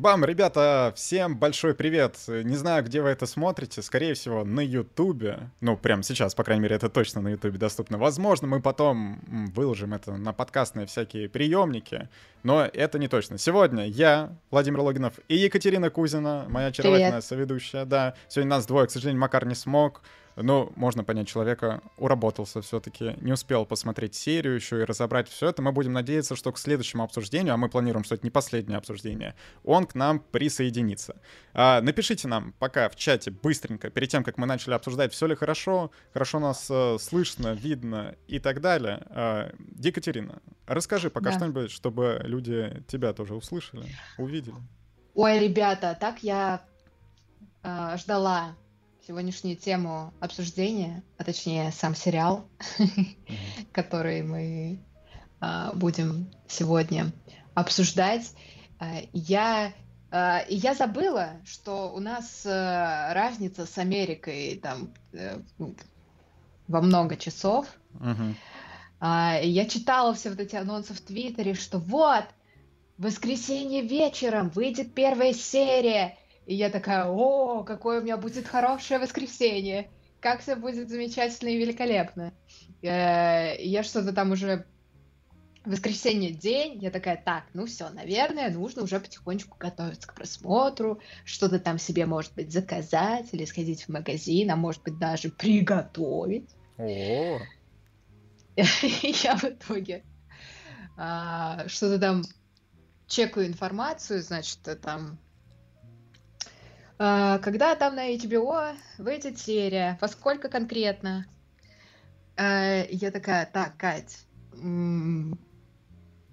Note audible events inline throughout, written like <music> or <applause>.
Бам, ребята, всем большой привет. Не знаю, где вы это смотрите, скорее всего, на Ютубе. Ну, прямо сейчас, по крайней мере, это точно на Ютубе доступно. Возможно, мы потом выложим это на подкастные всякие приемники, но это не точно. Сегодня я, Владимир Логинов, и Екатерина Кузина, моя очаровательная привет. соведущая. Да, сегодня нас двое, к сожалению, Макар не смог. Ну, можно понять человека, уработался все-таки, не успел посмотреть серию еще и разобрать все это. Мы будем надеяться, что к следующему обсуждению, а мы планируем, что это не последнее обсуждение, он к нам присоединится. А, напишите нам пока в чате быстренько, перед тем, как мы начали обсуждать, все ли хорошо, хорошо нас э, слышно, видно и так далее. А, Екатерина, расскажи пока да. что-нибудь, чтобы люди тебя тоже услышали, увидели. Ой, ребята, так я э, ждала сегодняшнюю тему обсуждения, а точнее сам сериал, который мы а, будем сегодня обсуждать. А, я а, я забыла, что у нас разница с Америкой там э, во много часов. Я читала все вот эти анонсы в Твиттере, что вот, в воскресенье вечером выйдет первая серия, и я такая, о, какое у меня будет хорошее воскресенье, как все будет замечательно и великолепно. Э, я что-то там уже воскресенье день, я такая, так, ну все, наверное, нужно уже потихонечку готовиться к просмотру, что-то там себе, может быть, заказать или сходить в магазин, а может быть, даже приготовить. О. Я в итоге а, что-то там чекаю информацию, значит, там а, когда там на HBO выйдет серия? Во сколько конкретно? А, я такая, так, Кать,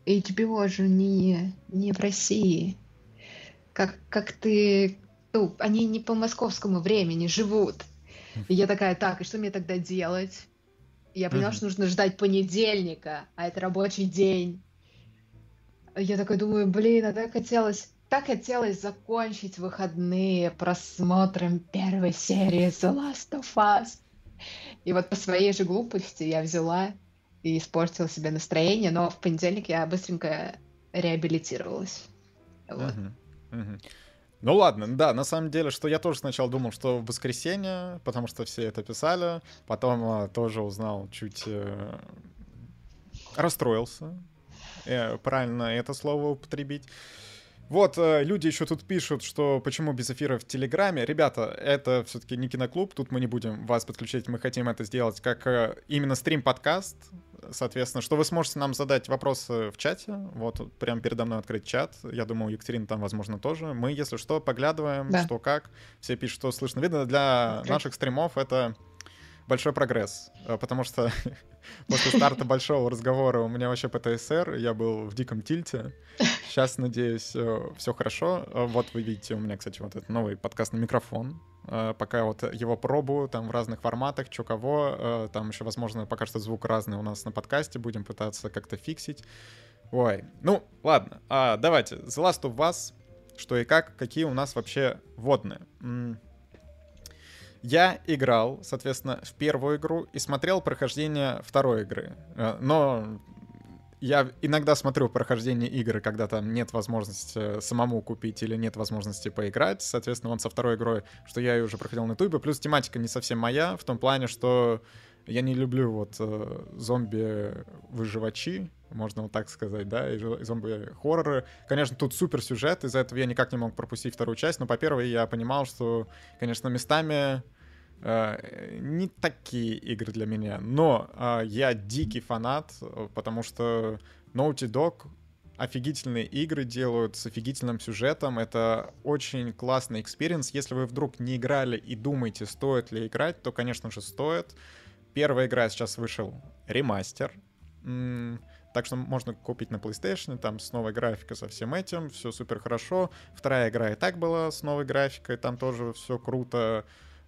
HBO же не, не в России. Как, как ты... Ну, они не по московскому времени живут. И я такая, так, и что мне тогда делать? Я поняла, что нужно ждать понедельника, а это рабочий день. Я такая думаю, блин, а так хотелось так хотелось закончить выходные просмотром первой серии The Last of Us. И вот по своей же глупости я взяла и испортила себе настроение, но в понедельник я быстренько реабилитировалась. Вот. Uh-huh. Uh-huh. Ну ладно, да, на самом деле, что я тоже сначала думал, что в воскресенье, потому что все это писали, потом а, тоже узнал, чуть э, расстроился, э, правильно это слово употребить. Вот, э, люди еще тут пишут, что почему без эфира в Телеграме. Ребята, это все-таки не киноклуб, тут мы не будем вас подключать, мы хотим это сделать как э, именно стрим-подкаст, соответственно, что вы сможете нам задать вопросы в чате, вот прямо передо мной открыть чат, я думаю, Екатерина там, возможно, тоже. Мы, если что, поглядываем, да. что как, все пишут, что слышно, видно. Для наших стримов это большой прогресс, э, потому что <laughs> после старта большого разговора у меня вообще ПТСР, я был в диком тильте. Сейчас, надеюсь, э, все хорошо. Э, вот вы видите, у меня, кстати, вот этот новый подкастный микрофон. Пока вот его пробую, там в разных форматах, что кого. Там еще, возможно, пока что звук разный у нас на подкасте, будем пытаться как-то фиксить. Ой, ну, ладно, а, давайте, The Last of Us, что и как, какие у нас вообще водные. Я играл, соответственно, в первую игру и смотрел прохождение второй игры. Э, но я иногда смотрю прохождение игры, когда там нет возможности самому купить или нет возможности поиграть. Соответственно, он со второй игрой, что я ее уже проходил на ютубе. Плюс тематика не совсем моя, в том плане, что я не люблю вот э, зомби-выживачи, можно вот так сказать, да, и зомби-хорроры. Конечно, тут супер сюжет, из-за этого я никак не мог пропустить вторую часть, но по первой я понимал, что, конечно, местами Э, не такие игры для меня, но э, я дикий фанат, потому что Naughty Dog офигительные игры делают с офигительным сюжетом. Это очень классный experience. Если вы вдруг не играли и думаете, стоит ли играть, то, конечно же, стоит. Первая игра сейчас вышел ремастер. Так что можно купить на PlayStation, там с новой графикой, со всем этим, все супер хорошо. Вторая игра и так была с новой графикой, там тоже все круто.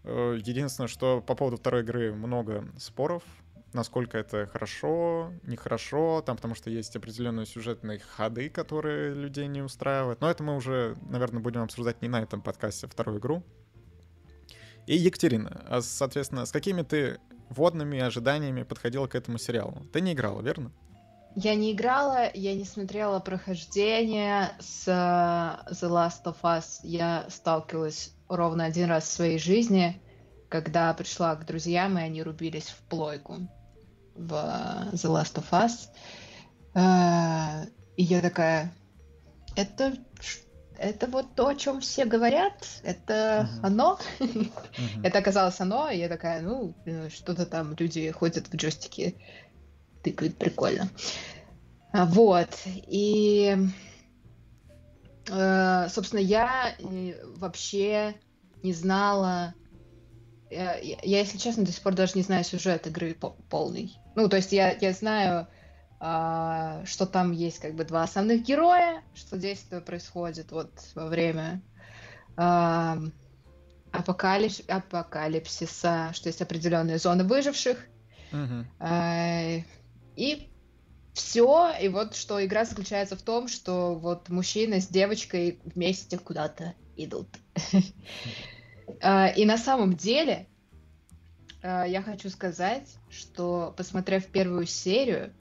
Э, единственное, что по поводу второй игры много споров, насколько это хорошо, нехорошо, там, потому что есть определенные сюжетные ходы, которые людей не устраивают. Но это мы уже, наверное, будем обсуждать не на этом подкасте, вторую игру. И Екатерина, а, соответственно, с какими ты водными ожиданиями подходила к этому сериалу? Ты не играла, верно? я не играла, я не смотрела прохождение с э, The Last of Us. Я сталкивалась ровно один раз в своей жизни, когда пришла к друзьям, и они рубились в плойку в э, The Last of Us. Э, и я такая, это это вот то, о чем все говорят, это uh-huh. оно. Uh-huh. это оказалось оно, и я такая, ну, что-то там люди ходят в джойстике, тыкают прикольно. А, вот, и, собственно, я э, вообще не знала, я, я, если честно, до сих пор даже не знаю сюжет игры полный. Ну, то есть я, я знаю а, что там есть как бы два основных героя, что действие происходит вот во время а, апокалипс, апокалипсиса, что есть определенные зоны выживших. Uh-huh. И все, и вот что игра заключается в том, что вот мужчина с девочкой вместе куда-то идут. <laughs> И на самом деле я хочу сказать, что посмотрев первую серию,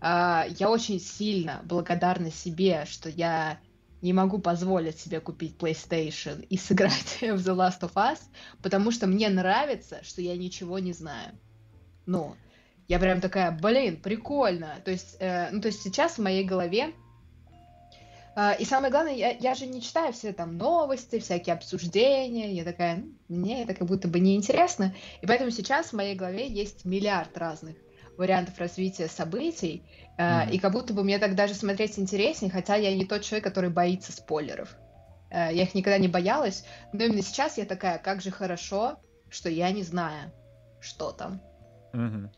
а, я очень сильно благодарна себе, что я не могу позволить себе купить PlayStation и <laughs> сыграть в The Last of Us, потому что мне нравится, что я ничего не знаю. Ну, я прям такая, блин, прикольно. То есть, э, ну, то есть сейчас в моей голове Uh, и самое главное, я, я же не читаю все там новости, всякие обсуждения. Я такая, ну, мне это как будто бы неинтересно. И поэтому сейчас в моей голове есть миллиард разных вариантов развития событий, mm-hmm. и как будто бы мне так даже смотреть интереснее, хотя я не тот человек, который боится спойлеров. Э, я их никогда не боялась, но именно сейчас я такая, как же хорошо, что я не знаю, что там. Mm-hmm.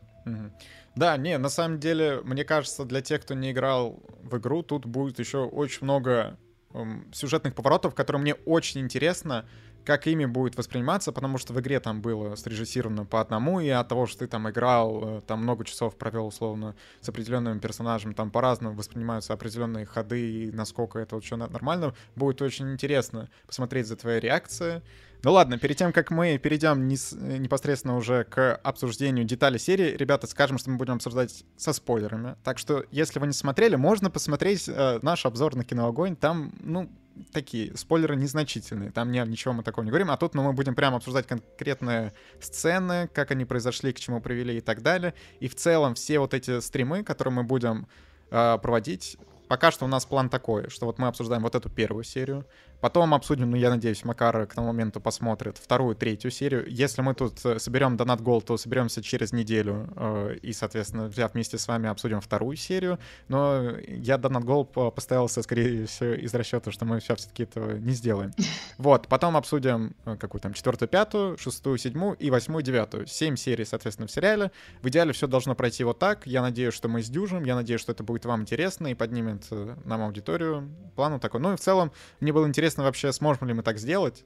Да, не, на самом деле, мне кажется, для тех, кто не играл в игру, тут будет еще очень много эм, сюжетных поворотов, которые мне очень интересно как ими будет восприниматься, потому что в игре там было срежиссировано по одному, и от того, что ты там играл, э, там много часов провел условно с определенным персонажем, там по-разному воспринимаются определенные ходы, и насколько это вообще нормально, будет очень интересно посмотреть за твоей реакцией. Ну ладно, перед тем, как мы перейдем непосредственно уже к обсуждению деталей серии, ребята, скажем, что мы будем обсуждать со спойлерами. Так что, если вы не смотрели, можно посмотреть э, наш обзор на киноогонь. Там, ну, такие спойлеры незначительные. Там не, ничего мы такого не говорим. А тут ну, мы будем прямо обсуждать конкретные сцены, как они произошли, к чему привели и так далее. И в целом все вот эти стримы, которые мы будем э, проводить, пока что у нас план такой, что вот мы обсуждаем вот эту первую серию, Потом обсудим, ну, я надеюсь, Макар к тому моменту посмотрит вторую, третью серию. Если мы тут э, соберем донат гол, то соберемся через неделю э, и, соответственно, взяв вместе с вами обсудим вторую серию. Но я донат гол поставился, скорее всего, из расчета, что мы сейчас все-таки этого не сделаем. <laughs> Вот, потом обсудим э, какую там четвертую, пятую, шестую, седьмую и восьмую, девятую. Семь серий, соответственно, в сериале. В идеале все должно пройти вот так. Я надеюсь, что мы сдюжим. Я надеюсь, что это будет вам интересно и поднимет э, нам аудиторию. Плану такой. Ну и в целом мне было интересно интересно вообще, сможем ли мы так сделать.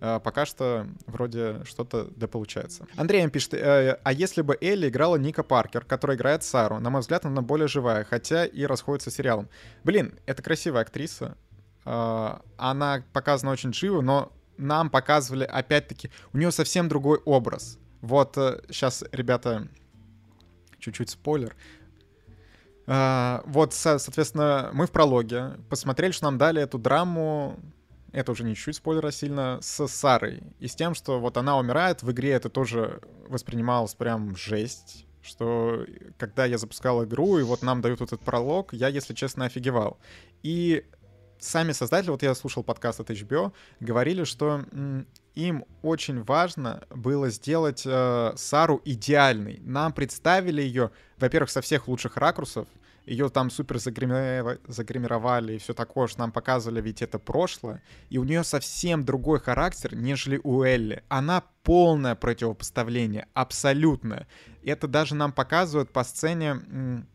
Uh, пока что вроде что-то да получается. Андрей пишет, э, а если бы Элли играла Ника Паркер, которая играет Сару, на мой взгляд, она более живая, хотя и расходится с сериалом. Блин, это красивая актриса, uh, она показана очень живо, но нам показывали, опять-таки, у нее совсем другой образ. Вот сейчас, ребята, чуть-чуть спойлер. Вот, соответственно, мы в прологе посмотрели, что нам дали эту драму это уже не чуть-чуть спойлера сильно, с Сарой. И с тем, что вот она умирает, в игре это тоже воспринималось прям жесть, что когда я запускал игру, и вот нам дают вот этот пролог, я, если честно, офигевал. И сами создатели, вот я слушал подкаст от HBO, говорили, что им очень важно было сделать э, Сару идеальной. Нам представили ее, во-первых, со всех лучших ракурсов, ее там супер загримировали и все такое, что нам показывали, ведь это прошлое, и у нее совсем другой характер, нежели у Элли. Она полное противопоставление, абсолютно. Это даже нам показывают по сцене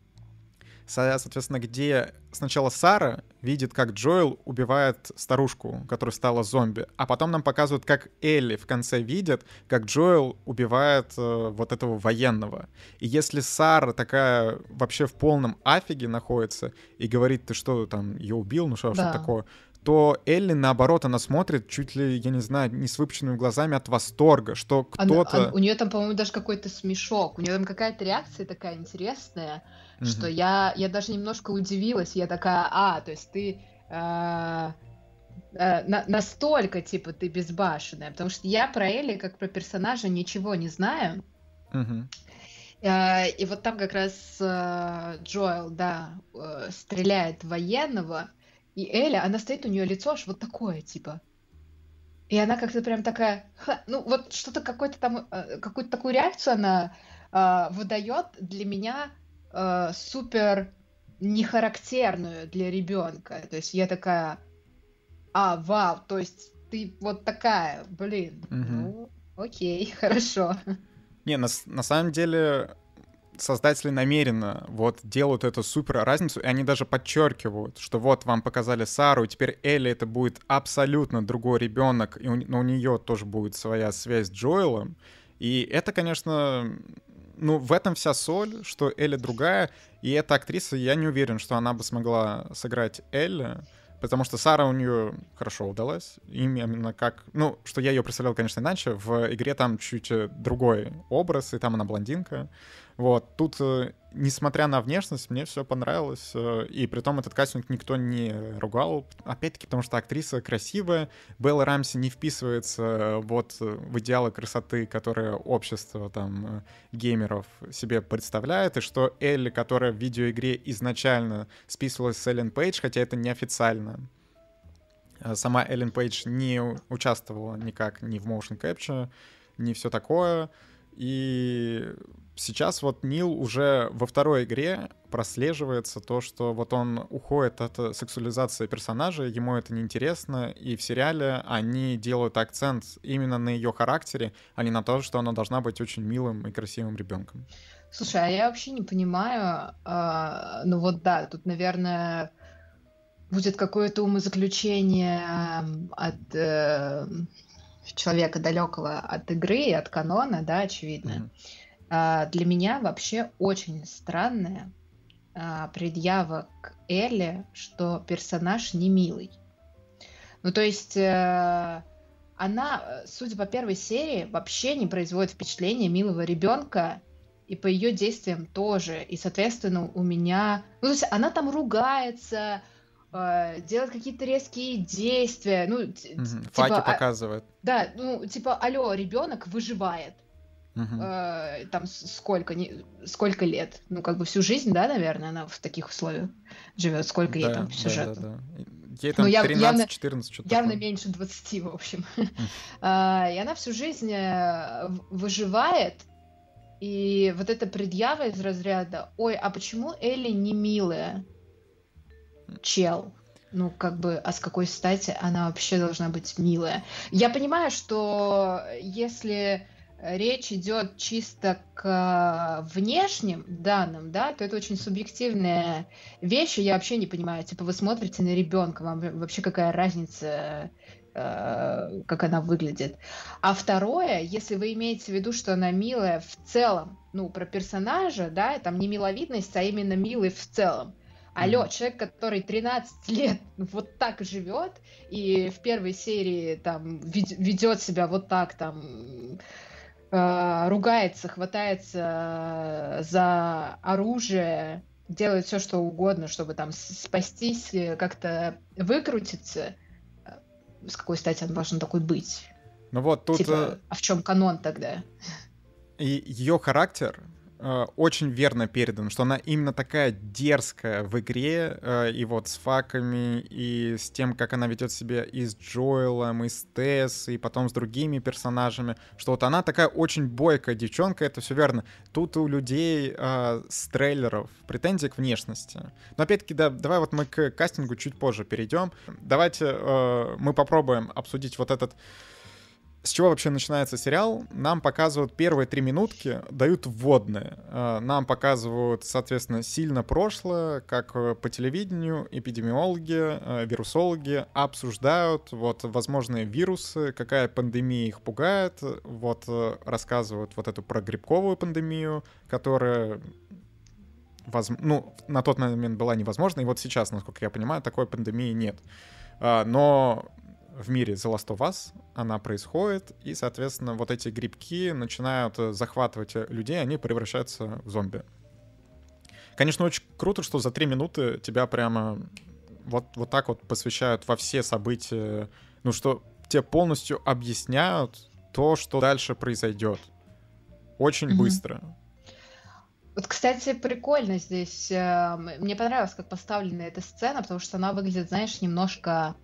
соответственно, где сначала Сара видит, как Джоэл убивает старушку, которая стала зомби, а потом нам показывают, как Элли в конце видит, как Джоэл убивает э, вот этого военного. И если Сара такая вообще в полном афиге находится и говорит, ты что, там, ее убил, ну что, да. что такое, то Элли, наоборот, она смотрит чуть ли, я не знаю, не с выпущенными глазами от восторга, что кто-то... у нее там, по-моему, даже какой-то смешок, у нее там какая-то реакция такая интересная, mm-hmm. что я, я даже немножко удивилась. Я такая, а, то есть ты э, э, на, настолько, типа, ты безбашенная. Потому что я про Элли, как про персонажа, ничего не знаю. Mm-hmm. Э, и вот там как раз э, Джоэл, да, э, стреляет военного, и Эля, она стоит, у нее лицо аж вот такое, типа. И она как-то прям такая, ха, ну вот что-то какой-то там, э, какую-то такую реакцию она э, выдает для меня э, супер нехарактерную для ребенка. То есть я такая, а, вау, то есть ты вот такая, блин, угу. ну, окей, <laughs> хорошо. Не, на, на самом деле создатели намеренно вот делают эту супер разницу, и они даже подчеркивают, что вот вам показали Сару, и теперь Элли это будет абсолютно другой ребенок, и у, но у нее тоже будет своя связь с Джоэлом. И это, конечно, ну, в этом вся соль, что Элли другая, и эта актриса, я не уверен, что она бы смогла сыграть Элли, потому что Сара у нее хорошо удалась, именно как, ну, что я ее представлял, конечно, иначе, в игре там чуть э, другой образ, и там она блондинка, вот, тут, э, несмотря на внешность, мне все понравилось, э, и при том этот кастинг никто не ругал, опять-таки, потому что актриса красивая, Белла Рамси не вписывается э, вот в идеалы красоты, которые общество там геймеров себе представляет, и что Элли, которая в видеоигре изначально списывалась с Эллен Пейдж, хотя это неофициально, сама Эллен Пейдж не участвовала никак ни в motion capture, ни все такое, и сейчас вот Нил уже во второй игре прослеживается то, что вот он уходит от э, сексуализации персонажа, ему это неинтересно, и в сериале они делают акцент именно на ее характере, а не на то, что она должна быть очень милым и красивым ребенком. Слушай, а я вообще не понимаю, э, ну вот да, тут, наверное, будет какое-то умозаключение от э, человека далекого от игры и от канона, да, очевидно. Mm-hmm а, для меня вообще очень странная а, предъява к Элли, что персонаж не милый. Ну, то есть э, она, судя по первой серии, вообще не производит впечатления милого ребенка, и по ее действиям тоже. И, соответственно, у меня... Ну, то есть она там ругается, э, делает какие-то резкие действия. Ну, угу. Факи типа, показывает. Да, ну, типа, алло, ребенок выживает. Uh-huh. Э, там сколько, не, сколько лет? Ну, как бы всю жизнь, да, наверное, она в таких условиях живет. Сколько да, ей там сюжета? Да, да, да. Ей там ну, 13-14, что-то Явно такое. меньше 20, в общем. Uh, <laughs> и она всю жизнь э, выживает, и вот эта предъява из разряда, ой, а почему Элли не милая? Чел. Ну, как бы, а с какой стати она вообще должна быть милая? Я понимаю, что если речь идет чисто к внешним данным, да, то это очень субъективная вещь, и я вообще не понимаю, типа вы смотрите на ребенка, вам вообще какая разница, э, как она выглядит. А второе, если вы имеете в виду, что она милая в целом, ну, про персонажа, да, там не миловидность, а именно милый в целом. Алло, mm-hmm. человек, который 13 лет <laughs> вот так живет, и в первой серии там ведет себя вот так там э, ругается, хватается э, за оружие, делает все, что угодно, чтобы там спастись, э, как-то выкрутиться. Э, с какой стати он должен такой быть? Ну вот тут... Типа, а в чем канон тогда? И ее характер Э, очень верно передан, что она именно такая дерзкая в игре, э, и вот с факами, и с тем, как она ведет себя и с Джоэлом, и с Тесс, и потом с другими персонажами, что вот она такая очень бойкая девчонка, это все верно. Тут у людей э, с трейлеров претензии к внешности. Но опять-таки, да, давай вот мы к кастингу чуть позже перейдем. Давайте э, мы попробуем обсудить вот этот с чего вообще начинается сериал? Нам показывают первые три минутки, дают вводные. Э, нам показывают, соответственно, сильно прошлое, как э, по телевидению эпидемиологи, э, вирусологи обсуждают вот возможные вирусы, какая пандемия их пугает, вот рассказывают вот эту про грибковую пандемию, которая воз... ну, на тот момент была невозможна, и вот сейчас, насколько я понимаю, такой пандемии нет. Но в мире The Last of Us она происходит, и, соответственно, вот эти грибки начинают э, захватывать э, людей, они превращаются в зомби. Конечно, очень круто, что за три минуты тебя прямо вот, вот так вот посвящают во все события, ну, что тебе полностью объясняют то, что дальше произойдет. Очень mm-hmm. быстро. Вот, кстати, прикольно здесь. Э, мне понравилось, как поставлена эта сцена, потому что она выглядит, знаешь, немножко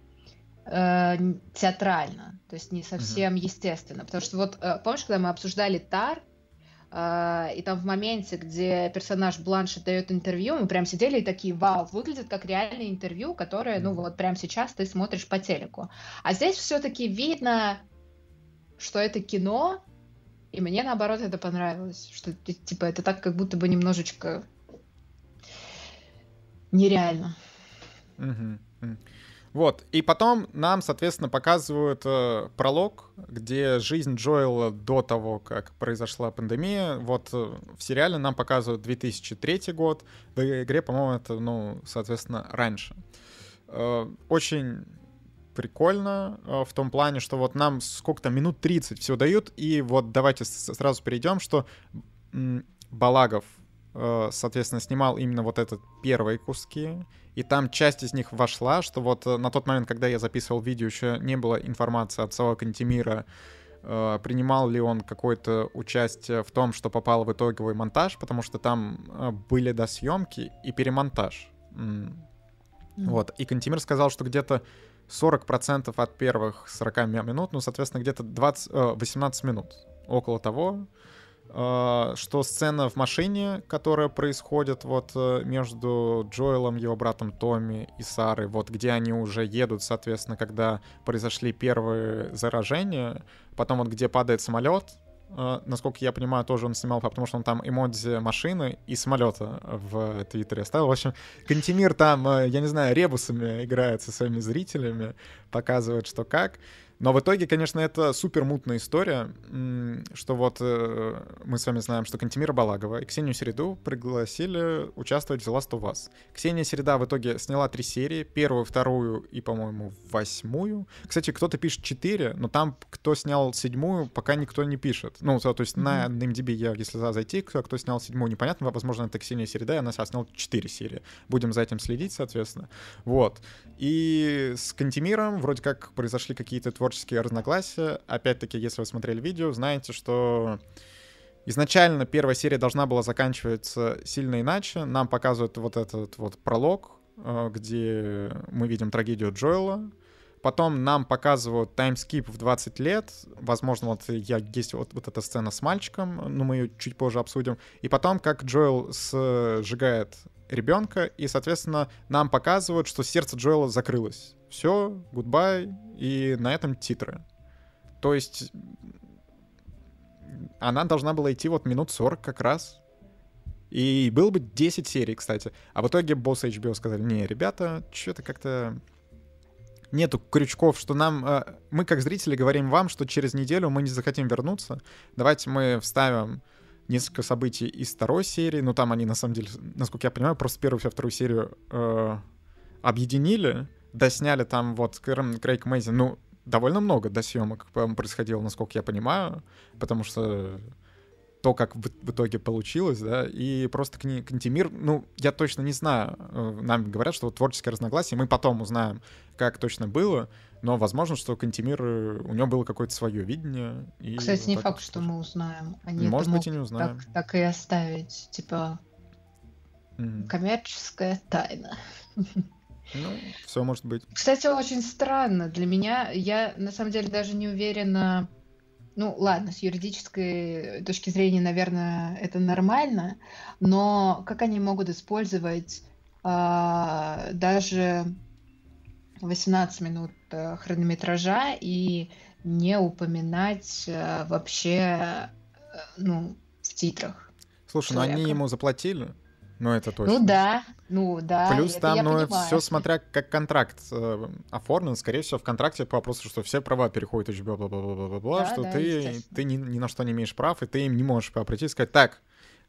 э, театрально, то есть не совсем mm-hmm. естественно. Потому что вот э, помнишь, когда мы обсуждали Тар, э, и там в моменте, где персонаж Бланшет дает интервью, мы прям сидели и такие, вау, выглядит как реальное интервью, которое, ну вот прям сейчас ты смотришь по телеку. А здесь все-таки видно, что это кино, и мне, наоборот, это понравилось. Что, типа, это так, как будто бы немножечко нереально. Угу. Вот, и потом нам, соответственно, показывают э, пролог, где жизнь Джоэла до того, как произошла пандемия. Вот э, в сериале нам показывают 2003 год, в игре, по-моему, это, ну, соответственно, раньше. Э, очень прикольно э, в том плане, что вот нам сколько-то минут 30 все дают, и вот давайте сразу перейдем, что Балагов, э, соответственно, снимал именно вот этот первые куски, и там часть из них вошла, что вот э, на тот момент, когда я записывал видео, еще не было информации от самого Кантемира, принимал ли он какое-то участие в том, что попало в итоговый монтаж, потому что там были досъемки и перемонтаж. Mm. Вот. И Кантемир сказал, что где-то 40% от первых 40 минут, ну, соответственно, где-то 20, 18 э, минут. Около того, э, что сцена в машине, которая происходит вот э, между Джоэлом, его братом Томми и Сарой, вот где они уже едут, соответственно, когда произошли первые заражения, потом вот где падает самолет, Uh, насколько я понимаю, тоже он снимал, потому что он там эмодзи машины и самолета в Твиттере оставил. В общем, Кантемир там, я не знаю, ребусами играет со своими зрителями, показывает, что как. Но в итоге, конечно, это супер мутная история, что вот э, мы с вами знаем, что Кантемира Балагова и Ксению Середу пригласили участвовать в The Last of Us. Ксения Середа в итоге сняла три серии, первую, вторую и, по-моему, восьмую. Кстати, кто-то пишет четыре, но там, кто снял седьмую, пока никто не пишет. Ну, то, то есть mm-hmm. на MDB я, если зайти, кто, кто снял седьмую, непонятно, возможно, это Ксения Середа, и она сняла четыре серии. Будем за этим следить, соответственно. Вот. И с Кантемиром вроде как произошли какие-то творческие творческие разногласия. Опять-таки, если вы смотрели видео, знаете, что изначально первая серия должна была заканчиваться сильно иначе. Нам показывают вот этот вот пролог, э, где мы видим трагедию Джоэла. Потом нам показывают таймскип в 20 лет. Возможно, вот я, есть вот, вот эта сцена с мальчиком, но мы ее чуть позже обсудим. И потом, как Джоэл сжигает ребенка, и, соответственно, нам показывают, что сердце Джоэла закрылось. Все, гудбай, и на этом титры. То есть она должна была идти вот минут 40 как раз. И было бы 10 серий, кстати. А в итоге боссы HBO сказали, не, ребята, что-то как-то нету крючков, что нам... Э, мы, как зрители, говорим вам, что через неделю мы не захотим вернуться. Давайте мы вставим несколько событий из второй серии. Ну, там они, на самом деле, насколько я понимаю, просто первую и вторую серию э, объединили, досняли там вот Крейг Мэйзин, ну, довольно много досъемок происходило, насколько я понимаю, потому что то, как в, в итоге получилось, да, и просто Кантемир, ну, я точно не знаю, э, нам говорят, что вот творческие разногласия, мы потом узнаем, как точно было, но возможно, что Кантемир, э, у него было какое-то свое видение. И Кстати, вот не факт, что мы узнаем. Они Может быть, и не узнаем. Так, так и оставить, типа, mm. коммерческая тайна. Ну, все может быть. Кстати, очень странно для меня. Я на самом деле даже не уверена. Ну, ладно, с юридической точки зрения, наверное, это нормально, но как они могут использовать э, даже 18 минут э, хронометража и не упоминать э, вообще, э, ну, в титрах? Слушай, человека. ну они ему заплатили. Ну, это точно. Ну да, ну да. Плюс там, ну, все смотря как контракт э, оформлен, скорее всего, в контракте по вопросу, что все права переходят HBO, бла-бла-бла-бла-бла, да, что да, ты, ты ни, ни на что не имеешь прав, и ты им не можешь прийти и сказать, так,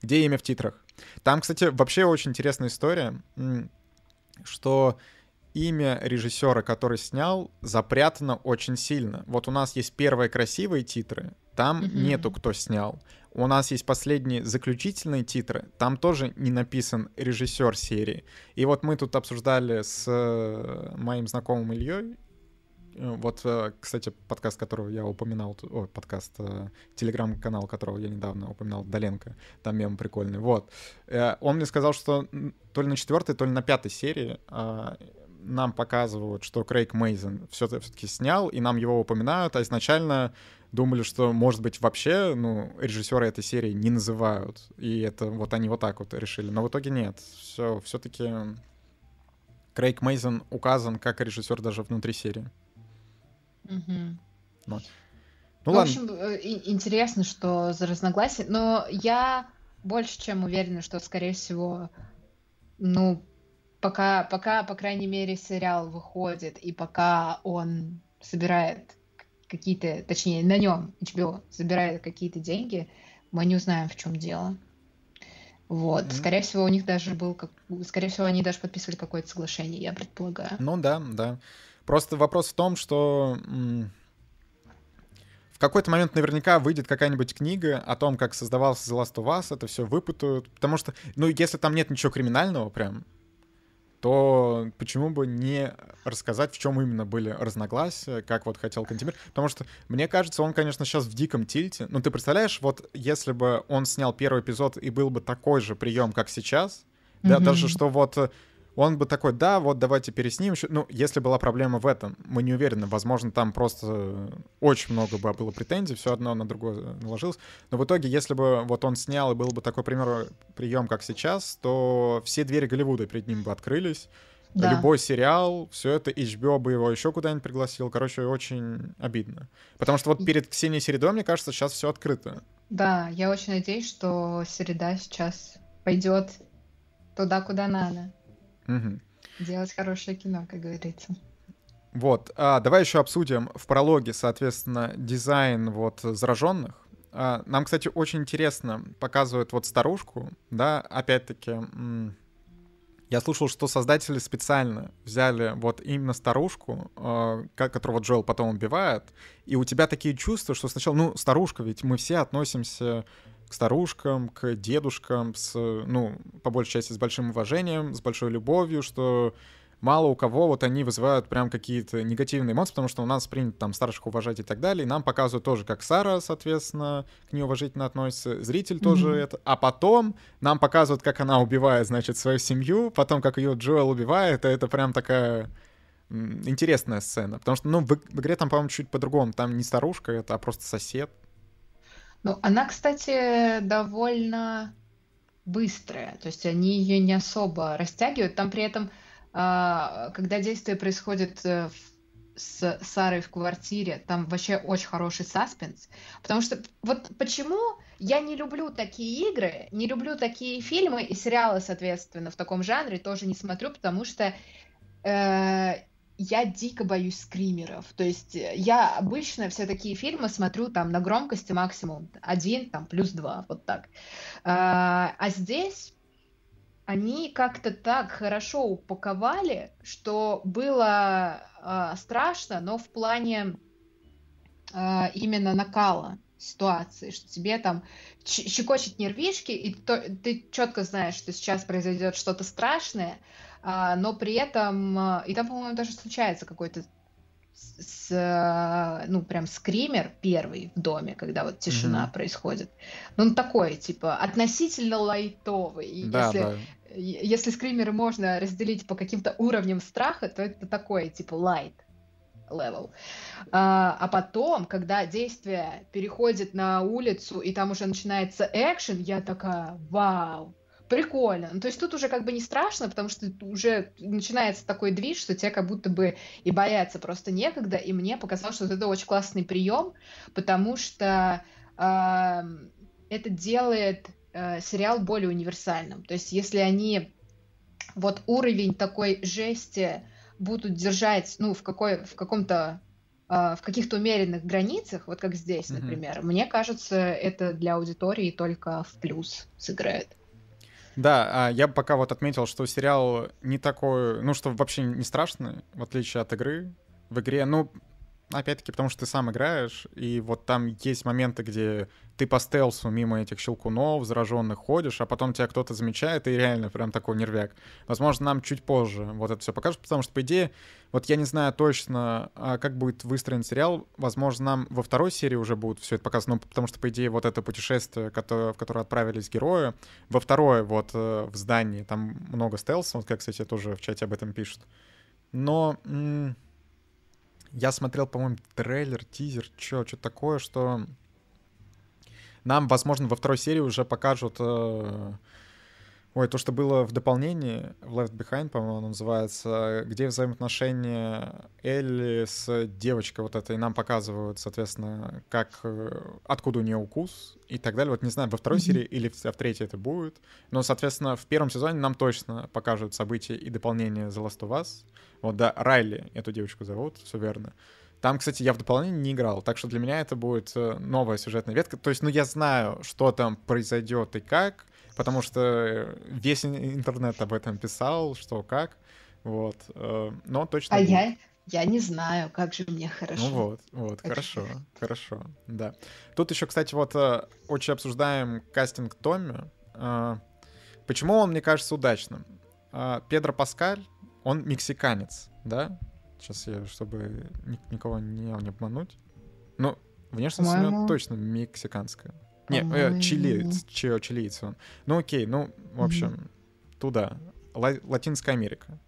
где имя в титрах? Там, кстати, вообще очень интересная история, что имя режиссера, который снял, запрятано очень сильно. Вот у нас есть первые красивые титры, там mm-hmm. нету кто снял. У нас есть последние заключительные титры, там тоже не написан режиссер серии. И вот мы тут обсуждали с э, моим знакомым Ильей, э, вот, э, кстати, подкаст, которого я упоминал, о, подкаст, телеграм-канал, которого я недавно упоминал, Доленко, там мем прикольный, вот. Он мне сказал, что то ли на четвертой, то ли на пятой серии а, нам показывают, что Крейг Мейзен все-таки снял, и нам его упоминают, а изначально думали, что, может быть, вообще, ну, режиссеры этой серии не называют. И это вот они вот так вот решили. Но в итоге нет. Все, все-таки Крейг Мейзен указан как режиссер даже внутри серии. Угу. Вот. Ну, в общем, э, интересно, что за разногласия, но я больше чем уверена, что, скорее всего, ну, пока, пока, по крайней мере, сериал выходит, и пока он собирает какие-то, точнее, на нем HBO забирает какие-то деньги, мы не узнаем, в чем дело. Вот. Mm-hmm. Скорее всего, у них даже был, как... скорее всего, они даже подписывали какое-то соглашение, я предполагаю. Ну да, да. Просто вопрос в том, что в какой-то момент наверняка выйдет какая-нибудь книга о том, как создавался The Last of Us, это все выпутают, потому что, ну, если там нет ничего криминального прям, то почему бы не рассказать, в чем именно были разногласия, как вот хотел Кантемир. Потому что, мне кажется, он, конечно, сейчас в диком тильте. Ну, ты представляешь, вот если бы он снял первый эпизод и был бы такой же прием, как сейчас, mm-hmm. да, даже что вот он бы такой, да, вот давайте переснимем. Ну, если была проблема в этом, мы не уверены, возможно, там просто очень много бы было претензий, все одно на другое наложилось. Но в итоге, если бы вот он снял и был бы такой пример, прием, как сейчас, то все двери Голливуда перед ним бы открылись. Да. Любой сериал, все это HBO бы его еще куда-нибудь пригласил. Короче, очень обидно. Потому что вот перед Ксенией Середой, мне кажется, сейчас все открыто. Да, я очень надеюсь, что Середа сейчас пойдет туда, куда надо. Угу. Делать хорошее кино, как говорится. Вот, а, давай еще обсудим в прологе, соответственно, дизайн вот зараженных. А, нам, кстати, очень интересно показывают вот старушку, да, опять-таки, я слушал, что создатели специально взяли вот именно старушку, э, которого Джоэл потом убивает, и у тебя такие чувства, что сначала, ну, старушка, ведь мы все относимся к старушкам, к дедушкам, с, ну, по большей части с большим уважением, с большой любовью, что мало у кого вот они вызывают прям какие-то негативные эмоции, потому что у нас принято там старших уважать и так далее, и нам показывают тоже, как Сара, соответственно, к ней уважительно относится, зритель mm-hmm. тоже это, а потом нам показывают, как она убивает, значит, свою семью, потом, как ее Джоэл убивает, и это прям такая интересная сцена, потому что, ну, в, в игре там, по-моему, чуть по-другому, там не старушка это, а просто сосед, ну, она, кстати, довольно быстрая, то есть они ее не особо растягивают. Там при этом, а, когда действие происходит э, с Сарой в квартире, там вообще очень хороший саспенс. Потому что вот почему я не люблю такие игры, не люблю такие фильмы и сериалы, соответственно, в таком жанре тоже не смотрю, потому что э, я дико боюсь скримеров. То есть э, я обычно все такие фильмы смотрю там на громкости максимум один, там плюс два, вот так. А, а здесь они как-то так хорошо упаковали, что было а, страшно, но в плане а, именно накала ситуации, что тебе там щекочет нервишки, и то, ты четко знаешь, что сейчас произойдет что-то страшное, но при этом, а, и там, по-моему, даже случается какой-то с, а, ну, прям скример первый в доме, когда вот тишина mm-hmm. происходит. Ну, он такой, типа, относительно лайтовый. Да, если, да. если скримеры можно разделить по каким-то уровням страха, то это такой, типа, лайт level. А, а потом, когда действие переходит на улицу, и там уже начинается экшен, я такая, вау, прикольно. Ну, то есть тут уже как бы не страшно, потому что уже начинается такой движ, что тебе как будто бы и бояться просто некогда. И мне показалось, что это очень классный прием, потому что э, это делает э, сериал более универсальным. То есть если они вот уровень такой жести будут держать, ну, в, какой, в каком-то а, в каких-то умеренных границах, вот как здесь, например, mm-hmm. мне кажется, это для аудитории только в плюс сыграет. Да, а я пока вот отметил, что сериал не такой, ну, что вообще не страшный, в отличие от игры. В игре, ну, опять-таки, потому что ты сам играешь, и вот там есть моменты, где ты по стелсу мимо этих щелкунов, зараженных ходишь, а потом тебя кто-то замечает, и реально прям такой нервяк. Возможно, нам чуть позже вот это все покажут, потому что, по идее, вот я не знаю точно, а как будет выстроен сериал. Возможно, нам во второй серии уже будет все это показано, ну, потому что, по идее, вот это путешествие, которое, в которое отправились герои, во второе вот э, в здании, там много стелса, вот как, кстати, тоже в чате об этом пишут. Но... М- я смотрел, по-моему, трейлер, тизер, что, что такое, что нам, возможно, во второй серии уже покажут... Э... Ой, то, что было в дополнении, в Left Behind, по-моему, называется, где взаимоотношения Элли с девочкой вот этой, нам показывают, соответственно, как, э, откуда у нее укус и так далее. Вот не знаю, во второй mm-hmm. серии или в, в третьей это будет. Но, соответственно, в первом сезоне нам точно покажут события и дополнение The Last of Us. Вот, да, Райли эту девочку зовут, все верно. Там, кстати, я в дополнение не играл, так что для меня это будет э, новая сюжетная ветка. То есть, ну, я знаю, что там произойдет и как, потому что весь интернет об этом писал, что как, вот. Э, но точно. А будет. я, я не знаю, как же мне хорошо. Ну вот, вот, как хорошо, же. хорошо, да. Тут еще, кстати, вот э, очень обсуждаем кастинг Томми. Почему он, мне кажется, удачным? Педро Паскаль он мексиканец, да? Сейчас я, чтобы никого не, не обмануть. Ну, внешность у него точно мексиканская. Не, э, чилиец, чи, чилиец он. Ну окей, ну, в общем, mm-hmm. туда. Ла- Латинская Америка.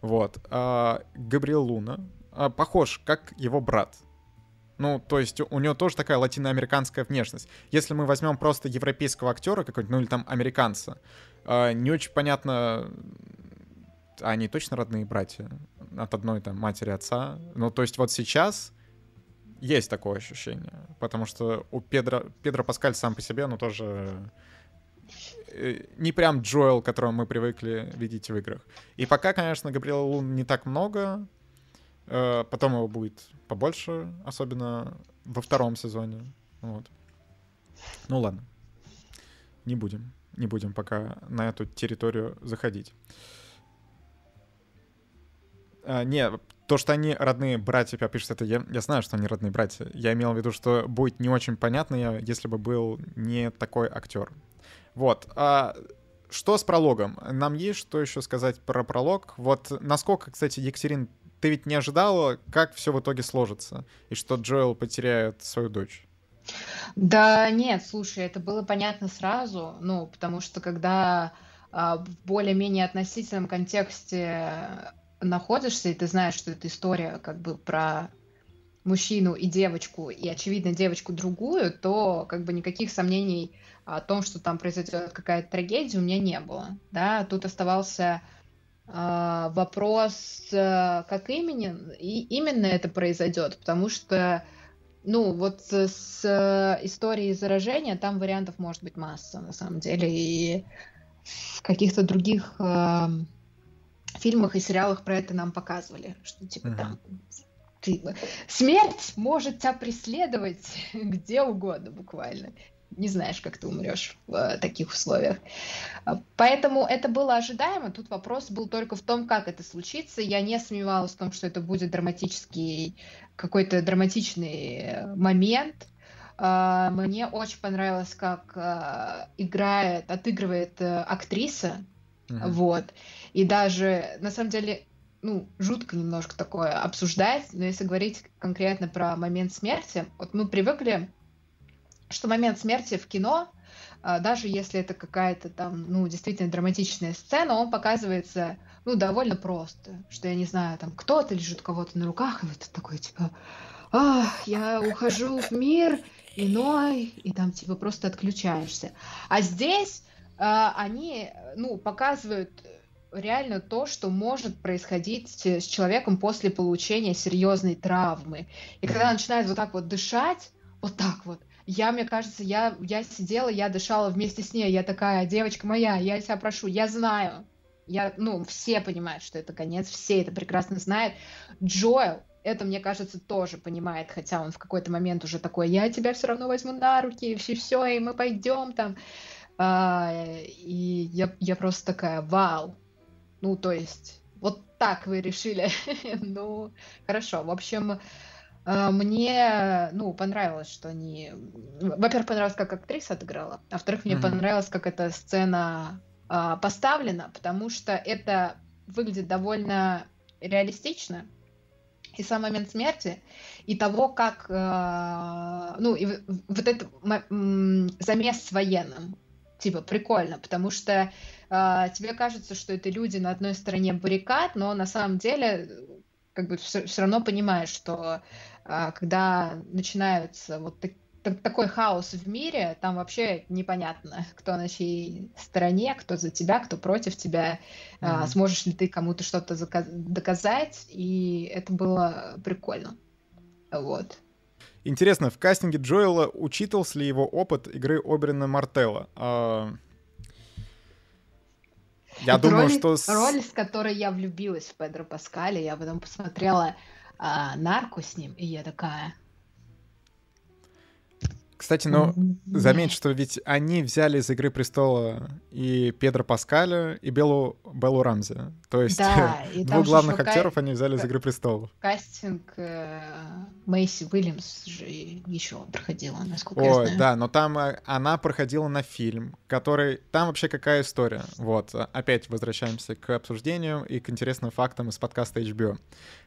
Вот. А, Габриэл Луна а, похож, как его брат. Ну, то есть у него тоже такая латиноамериканская внешность. Если мы возьмем просто европейского актера какой-нибудь, ну или там американца, а, не очень понятно, они точно родные братья от одной там матери отца. Ну, то есть вот сейчас есть такое ощущение, потому что у Педро, Педро Паскаль сам по себе, ну, тоже э, не прям Джоэл, которого мы привыкли видеть в играх. И пока, конечно, Габриэла Лун не так много, э, потом его будет побольше, особенно во втором сезоне. Вот. Ну ладно, не будем, не будем пока на эту территорию заходить. А, не, то, что они родные братья, пишут это, я, я знаю, что они родные братья. Я имел в виду, что будет не очень понятно, если бы был не такой актер. Вот. А что с прологом? Нам есть что еще сказать про пролог? Вот насколько, кстати, Екатерин, ты ведь не ожидала, как все в итоге сложится, и что Джоэл потеряет свою дочь? Да нет, слушай, это было понятно сразу, ну, потому что когда а, в более-менее относительном контексте находишься, и ты знаешь, что это история как бы про мужчину и девочку, и, очевидно, девочку другую, то как бы никаких сомнений о том, что там произойдет какая-то трагедия, у меня не было. Да? Тут оставался э, вопрос, э, как именно, и именно это произойдет, потому что ну, вот с историей заражения там вариантов может быть масса, на самом деле, и каких-то других э, фильмах и сериалах про это нам показывали, что типа uh-huh. там ты, смерть может тебя преследовать <laughs> где угодно буквально. Не знаешь, как ты умрешь в э, таких условиях. А, поэтому это было ожидаемо. Тут вопрос был только в том, как это случится. Я не сомневалась в том, что это будет драматический, какой-то драматичный э, момент. А, мне очень понравилось, как э, играет, отыгрывает актриса. Uh-huh. Вот. И даже, на самом деле, ну, жутко немножко такое обсуждать, но если говорить конкретно про момент смерти, вот мы привыкли, что момент смерти в кино, а, даже если это какая-то там, ну, действительно драматичная сцена, он показывается, ну, довольно просто, что, я не знаю, там кто-то лежит у кого-то на руках, и вот такой, типа, ах, я ухожу в мир иной, и там, типа, просто отключаешься. А здесь э, они, ну, показывают реально то, что может происходить с человеком после получения серьезной травмы. И когда начинает вот так вот дышать, вот так вот, я, мне кажется, я, я сидела, я дышала вместе с ней, я такая, девочка моя, я тебя прошу, я знаю, я, ну, все понимают, что это конец, все это прекрасно знают. Джоэл это, мне кажется, тоже понимает, хотя он в какой-то момент уже такой, я тебя все равно возьму на руки, и все, все, и мы пойдем там. А, и я, я просто такая, вау. Ну, то есть, вот так вы решили. <laughs> ну, хорошо. В общем, а, мне, ну, понравилось, что они... Во-первых, понравилось, как актриса отыграла. А во-вторых, мне mm-hmm. понравилось, как эта сцена а, поставлена, потому что это выглядит довольно реалистично. И сам момент смерти, и того, как, э, ну, и вот этот замес с военным, типа, прикольно, потому что э, тебе кажется, что это люди на одной стороне баррикад, но на самом деле, как бы, все, все равно понимаешь, что э, когда начинаются вот так, такой хаос в мире, там вообще непонятно, кто на чьей стороне, кто за тебя, кто против тебя, mm-hmm. сможешь ли ты кому-то что-то доказать, и это было прикольно. Вот. Интересно, в кастинге Джоэла учитывался ли его опыт игры Оберина Мартелла? А... Я это думаю, роль, что... Роль, с которой я влюбилась в Педро Паскале, я потом посмотрела а, «Нарку» с ним, и я такая... Кстати, ну, заметь, что ведь они взяли из «Игры престола» и Педро Паскаля, и Беллу, Беллу Рамзи. То есть да, <laughs> двух главных актеров ка... они взяли из «Игры престола». Кастинг э, Мэйси Уильямс же еще проходила, насколько Ой, я знаю. да, но там э, она проходила на фильм, который... Там вообще какая история? Вот, опять возвращаемся к обсуждению и к интересным фактам из подкаста HBO.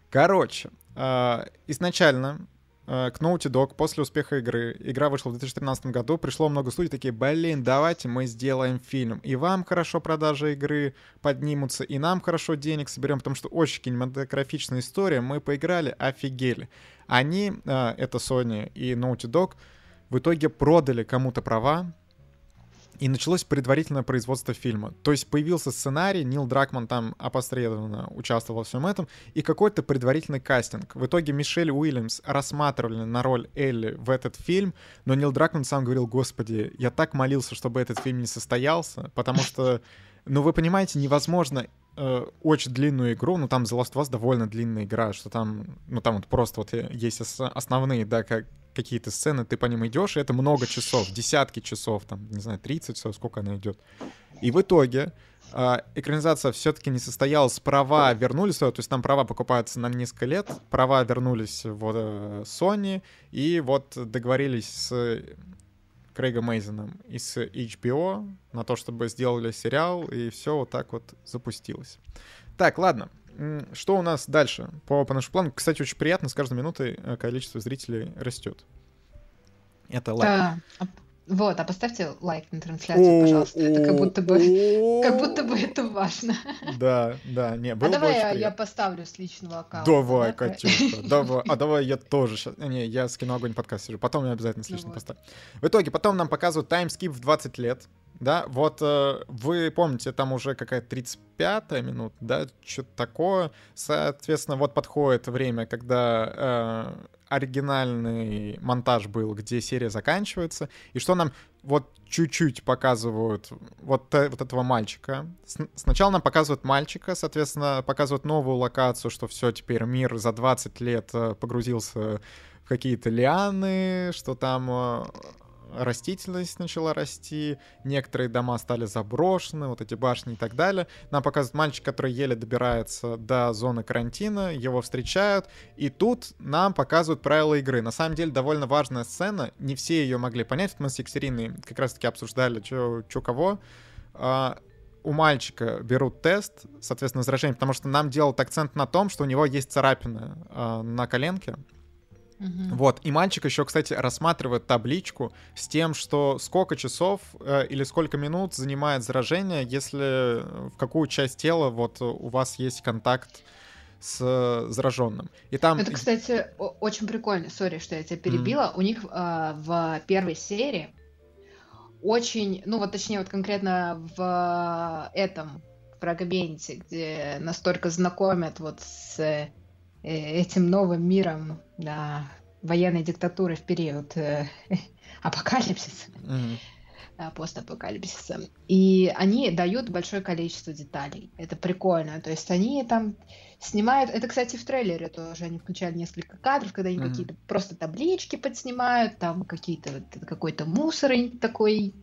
Короче, э, изначально Э, к Naughty Dog после успеха игры. Игра вышла в 2013 году. Пришло много студий, такие, блин, давайте мы сделаем фильм. И вам хорошо продажи игры поднимутся, и нам хорошо денег соберем, потому что очень кинематографичная история. Мы поиграли, офигели. Они, э, это Sony и Naughty Dog, в итоге продали кому-то права, и началось предварительное производство фильма. То есть появился сценарий, Нил Дракман там опосредованно участвовал во всем этом, и какой-то предварительный кастинг. В итоге Мишель Уильямс рассматривали на роль Элли в этот фильм, но Нил Дракман сам говорил, господи, я так молился, чтобы этот фильм не состоялся, потому что, ну вы понимаете, невозможно э, очень длинную игру, ну там The Last of Us довольно длинная игра, что там, ну там вот просто вот есть основные, да, как какие-то сцены, ты по ним идешь, и это много часов, десятки часов, там, не знаю, 30 часов, сколько она идет. И в итоге э, экранизация все-таки не состоялась, права вернулись, то есть там права покупаются на несколько лет, права вернулись в э, Sony, и вот договорились с Крейгом Мейзеном и с HBO на то, чтобы сделали сериал, и все вот так вот запустилось. Так, ладно, что у нас дальше по, по нашему плану? Кстати, очень приятно, с каждой минутой э, количество зрителей растет. Это лайк. Да. Вот, а поставьте лайк на трансляцию, пожалуйста. Это как будто бы, <laughs> как будто бы это важно. <laughs> Да, да, не, было А давай я, я поставлю с личного аккаунта. Давай, Катюша, давай. А давай я <laughs> тоже сейчас. Не, я скину огонь подкаст сижу. Потом я обязательно с личного поставлю. В итоге потом нам показывают таймскип в 20 лет. Да, вот э, вы помните, там уже какая-то 35-я минута, да, что-то такое. Соответственно, вот подходит время, когда э, оригинальный монтаж был, где серия заканчивается, и что нам вот чуть-чуть показывают вот, вот этого мальчика. С сначала нам показывают мальчика, соответственно, показывают новую локацию, что все, теперь мир за 20 лет э, погрузился в какие-то лианы, что там э, растительность начала расти, некоторые дома стали заброшены, вот эти башни и так далее. Нам показывают мальчик, который еле добирается до зоны карантина, его встречают, и тут нам показывают правила игры. На самом деле довольно важная сцена, не все ее могли понять, мы с Екатериной как раз-таки обсуждали, что кого. А, у мальчика берут тест, соответственно, возражение, потому что нам делают акцент на том, что у него есть царапина э, на коленке, Угу. Вот, и мальчик еще, кстати, рассматривает табличку с тем, что сколько часов э, или сколько минут занимает заражение, если в какую часть тела вот у вас есть контакт с зараженным. И там... Это, кстати, очень прикольно. Сори, что я тебя перебила. Mm. У них э, в первой серии очень, ну вот точнее вот конкретно в этом фрагменте, где настолько знакомят вот с Э, этим новым миром да, военной диктатуры в период э, <laughs> апокалипсиса, mm-hmm. постапокалипсиса. И они дают большое количество деталей. Это прикольно. То есть они там снимают... Это, кстати, в трейлере тоже они включали несколько кадров, когда они mm-hmm. какие-то просто таблички подснимают, там какие-то какой-то мусор такой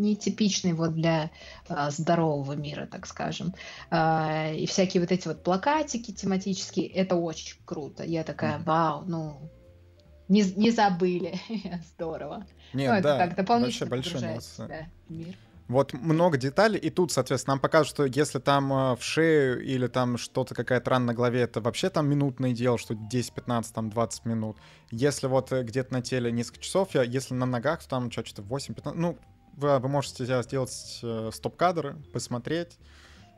нетипичный вот для а, здорового мира, так скажем. А, и всякие вот эти вот плакатики тематические, это очень круто. Я такая, вау, ну, не, не забыли, <laughs> здорово. Нет, ну, да, как дополнительно большой молодцы. мир. Вот много деталей, и тут, соответственно, нам покажут, что если там э, в шею или там что-то, какая-то рана на голове, это вообще там минутное дело, что 10, 15, там 20 минут. Если вот э, где-то на теле несколько часов, я, если на ногах, то там что-то 8-15, ну, вы, вы можете сделать э, стоп-кадр, посмотреть,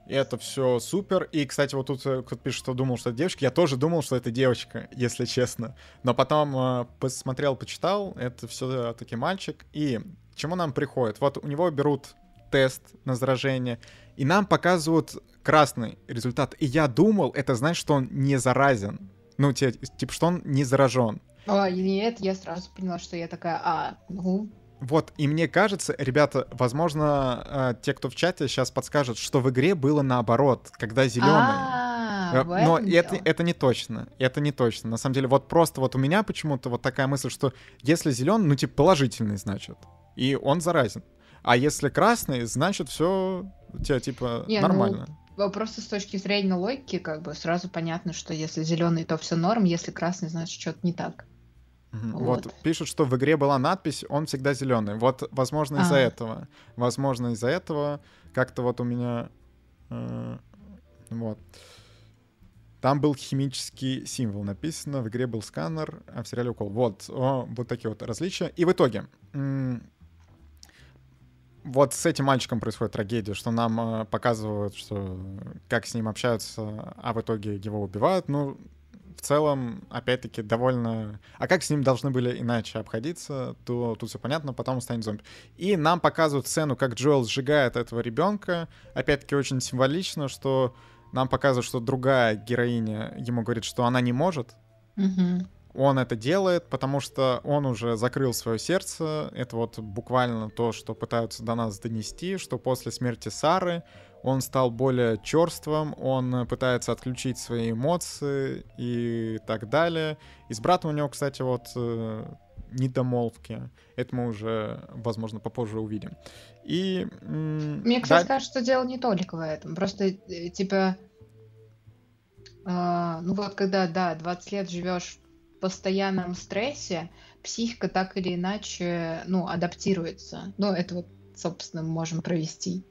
и это все супер. И, кстати, вот тут кто-то пишет, что думал, что это девочка. Я тоже думал, что это девочка, <laughs> если честно. Но потом э, посмотрел, почитал, это все-таки мальчик. И к чему нам приходит? Вот у него берут тест на заражение, и нам показывают красный результат. И я думал, это значит, что он не заразен. Ну, типа, что он не заражен. А, нет, я сразу поняла, что я такая, а, ну, вот, и мне кажется, ребята, возможно, э, те, кто в чате, сейчас подскажут, что в игре было наоборот, когда зеленый. А, э, но это, это не точно. Это не точно. На самом деле, вот просто вот у меня почему-то вот такая мысль, что если зеленый, ну, типа, положительный, значит. И он заразен. А если красный, значит, все у тебя типа Не, ну, нормально. Ну, просто с точки зрения логики, как бы сразу понятно, что если зеленый, то все норм, если красный, значит, что-то не так. Угу. Вот. вот пишут, что в игре была надпись «Он всегда зеленый». Вот, возможно, из-за а. этого. Возможно, из-за этого как-то вот у меня... Э, вот. Там был химический символ написано, в игре был сканер, а в сериале укол. Вот, о, вот такие вот различия. И в итоге, вот с этим мальчиком происходит трагедия, что нам э, показывают, что как с ним общаются, а в итоге его убивают. Ну, в целом, опять-таки, довольно... А как с ним должны были иначе обходиться, то тут все понятно, потом он станет зомби. И нам показывают сцену, как Джоэл сжигает этого ребенка. Опять-таки, очень символично, что нам показывают, что другая героиня ему говорит, что она не может. Mm-hmm он это делает, потому что он уже закрыл свое сердце. Это вот буквально то, что пытаются до нас донести, что после смерти Сары он стал более черствым, он пытается отключить свои эмоции и так далее. И с братом у него, кстати, вот э, недомолвки. Это мы уже, возможно, попозже увидим. И... Мне, кстати, да... кажется, что дело не только в этом. Просто, э, типа, Uh, ну вот когда, да, 20 лет живешь постоянном стрессе психика так или иначе, ну, адаптируется. Ну, это вот, собственно, мы можем провести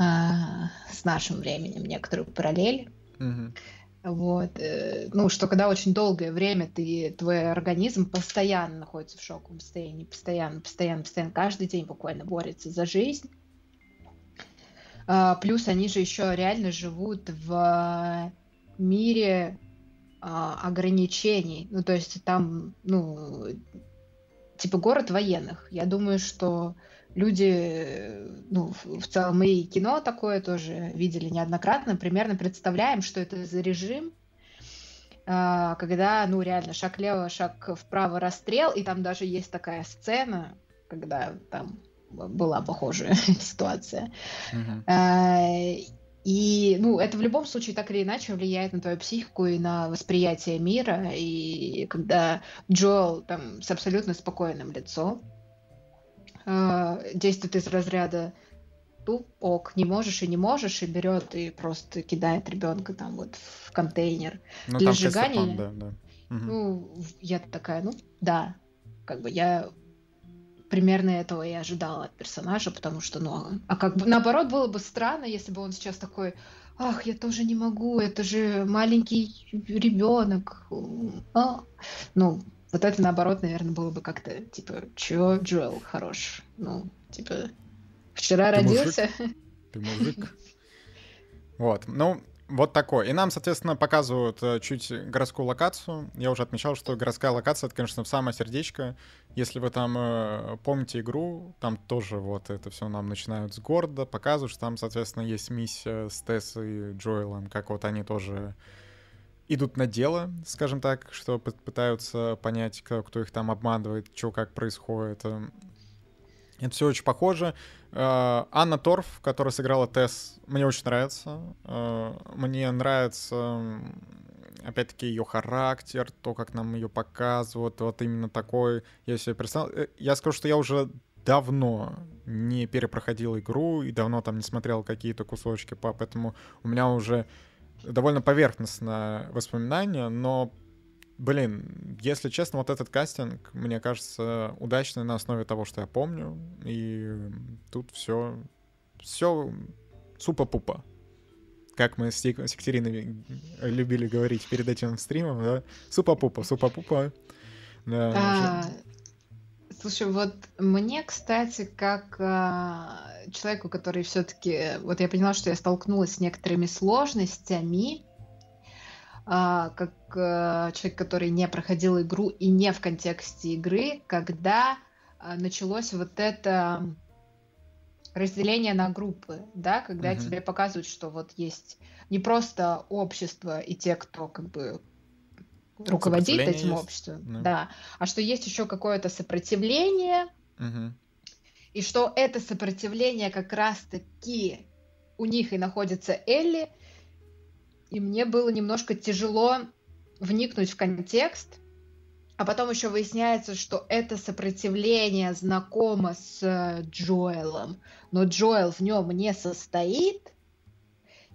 с нашим временем некоторую параллель. Вот, э, ну, что когда очень долгое время ты, твой организм постоянно находится в шоковом состоянии, постоянно, постоянно, постоянно, каждый день буквально борется за жизнь. А, плюс они же еще реально живут в мире а, ограничений. Ну, то есть там, ну, типа город военных. Я думаю, что люди, ну, в целом мы и кино такое тоже видели неоднократно, примерно представляем, что это за режим, а, когда, ну, реально, шаг лево, шаг вправо расстрел, и там даже есть такая сцена, когда там была похожая <laughs> ситуация. Uh-huh. И, ну, это в любом случае так или иначе влияет на твою психику и на восприятие мира. И когда Джоэл там с абсолютно спокойным лицом э, действует из разряда туп, ок, не можешь и не можешь, и берет и просто кидает ребенка там вот в контейнер ну, для сжигания. Да, да. Угу. Ну, я такая, ну, да, как бы я примерно этого и ожидала от персонажа, потому что, ну, а как бы наоборот было бы странно, если бы он сейчас такой, ах, я тоже не могу, это же маленький ребенок. А. Ну, вот это наоборот, наверное, было бы как-то типа, чё, Джоэл, хорош. Ну, типа, вчера Ты родился. Мужик? Ты мужик. Вот, ну, вот такой. И нам, соответственно, показывают э, чуть городскую локацию. Я уже отмечал, что городская локация — это, конечно, самое сердечко. Если вы там э, помните игру, там тоже вот это все нам начинают с города, показывают, что там, соответственно, есть миссия с Тесс и Джоэлом, как вот они тоже идут на дело, скажем так, что пытаются понять, кто, кто их там обманывает, что как происходит. Это все очень похоже. Э, Анна Торф, которая сыграла Тесс, мне очень нравится. Э, мне нравится, опять-таки, ее характер, то, как нам ее показывают, вот именно такой. Я себе представил. Э, я скажу, что я уже давно не перепроходил игру и давно там не смотрел какие-то кусочки, поэтому у меня уже довольно поверхностное воспоминание, но Блин, если честно, вот этот кастинг, мне кажется, удачный на основе того, что я помню. И тут все, все супа-пупа. Как мы с Екатериной любили говорить перед этим стримом, да? Супа-пупа, супа-пупа. Да, а, слушай, вот мне, кстати, как а, человеку, который все-таки, вот я поняла, что я столкнулась с некоторыми сложностями, а, как а, человек, который не проходил игру и не в контексте игры, когда а, началось вот это разделение на группы, да, когда угу. тебе показывают, что вот есть не просто общество и те, кто как бы руководит этим есть. обществом, да. да, а что есть еще какое-то сопротивление, угу. и что это сопротивление как раз-таки у них и находится Элли, и мне было немножко тяжело вникнуть в контекст, а потом еще выясняется, что это сопротивление знакомо с э, Джоэлом, но Джоэл в нем не состоит,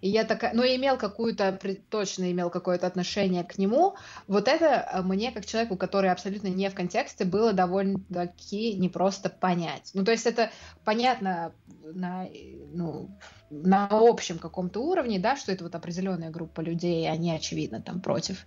и я такая, ну, имел какую-то, точно имел какое-то отношение к нему. Вот это э, мне, как человеку, который абсолютно не в контексте, было довольно-таки непросто понять. Ну, то есть это понятно на, ну, на общем каком-то уровне, да, что это вот определенная группа людей, они, очевидно, там против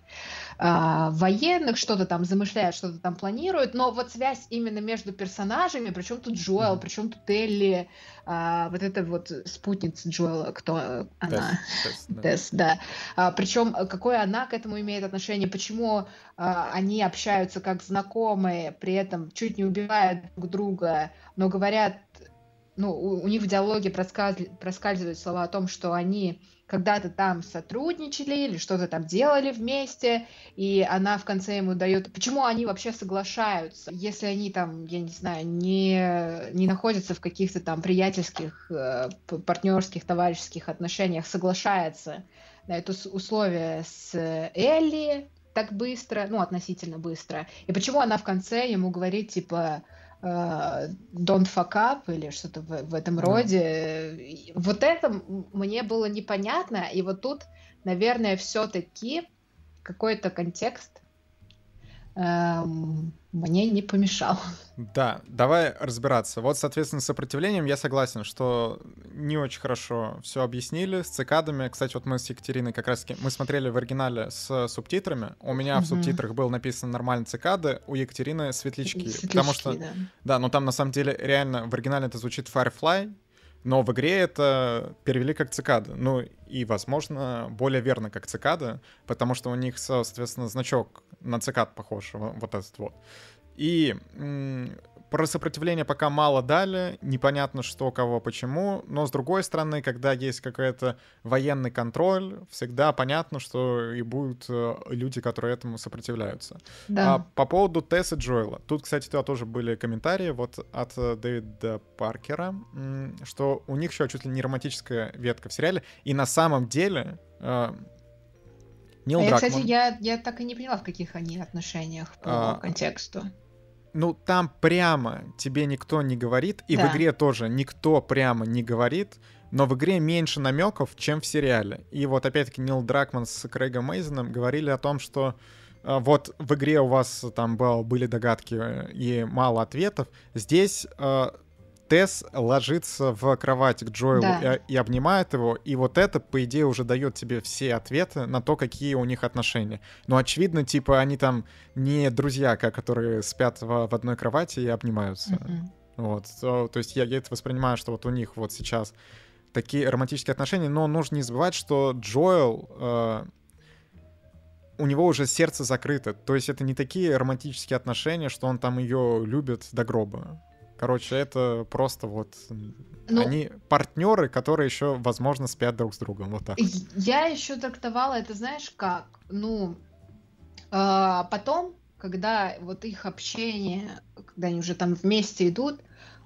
а, военных, что-то там замышляют, что-то там планируют, но вот связь именно между персонажами, причем тут Джоэл, причем тут Элли, а, вот эта вот спутница Джоэла, кто она? Тесс, да. Тесс, да. А, причем какое она к этому имеет отношение, почему а, они общаются как знакомые, при этом чуть не убивают друг друга, но говорят ну, у, у них в диалоге проскальзывают слова о том, что они когда-то там сотрудничали или что-то там делали вместе, и она в конце ему дает... Почему они вообще соглашаются, если они там, я не знаю, не, не находятся в каких-то там приятельских, э, партнерских, товарищеских отношениях, соглашается на это условие с Элли так быстро, ну, относительно быстро, и почему она в конце ему говорит, типа, don't fuck up или что-то в, в этом роде. Вот это мне было непонятно, и вот тут, наверное, все-таки какой-то контекст мне не помешал. Да, давай разбираться. Вот, соответственно, с сопротивлением я согласен, что не очень хорошо все объяснили с цикадами. Кстати, вот мы с Екатериной как раз мы смотрели в оригинале с субтитрами. У меня угу. в субтитрах было написано нормально цикады, у Екатерины светлячки. светлячки потому что, да. да, но там на самом деле реально в оригинале это звучит Firefly, но в игре это перевели как цикады. Ну и, возможно, более верно как цикады, потому что у них, соответственно, значок на цикад похож, вот этот вот. И про сопротивление пока мало дали, непонятно что, кого, почему, но с другой стороны, когда есть какой-то военный контроль, всегда понятно, что и будут э, люди, которые этому сопротивляются. Да. А по поводу Тесса Джоэла, тут, кстати, тоже были комментарии вот от э, Дэвида Паркера, что у них еще чуть ли не романтическая ветка в сериале, и на самом деле э, Нил а Дракман... Я, кстати, я, я так и не поняла, в каких они отношениях по а, контексту ну там прямо тебе никто не говорит, и да. в игре тоже никто прямо не говорит, но в игре меньше намеков, чем в сериале. И вот опять-таки Нил Дракман с Крейгом Мейзеном говорили о том, что э, вот в игре у вас там был, были догадки э, и мало ответов. Здесь э, Тесс ложится в кровать к Джоэлу да. и, и обнимает его, и вот это, по идее, уже дает тебе все ответы на то, какие у них отношения. Но очевидно, типа, они там не друзья, которые спят в, в одной кровати и обнимаются. Mm-hmm. Вот. То, то есть я, я это воспринимаю, что вот у них вот сейчас такие романтические отношения, но нужно не забывать, что Джоэл... Э, у него уже сердце закрыто. То есть это не такие романтические отношения, что он там ее любит до гроба. Короче, это просто вот ну, они партнеры, которые еще, возможно, спят друг с другом. Вот так. Я еще трактовала это, знаешь, как? Ну, э, потом, когда вот их общение, когда они уже там вместе идут,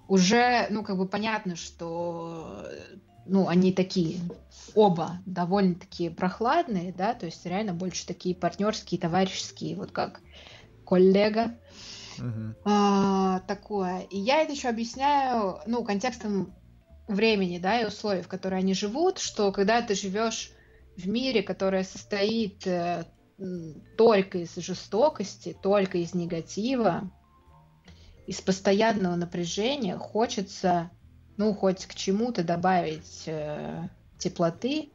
уже, ну, как бы понятно, что, ну, они такие оба довольно-таки прохладные, да, то есть реально больше такие партнерские, товарищеские, вот как коллега. Uh-huh. А, такое. И я это еще объясняю, ну, контекстом времени, да, и условий, в которые они живут, что когда ты живешь в мире, которое состоит э, только из жестокости, только из негатива, из постоянного напряжения, хочется, ну, хоть к чему-то добавить э, теплоты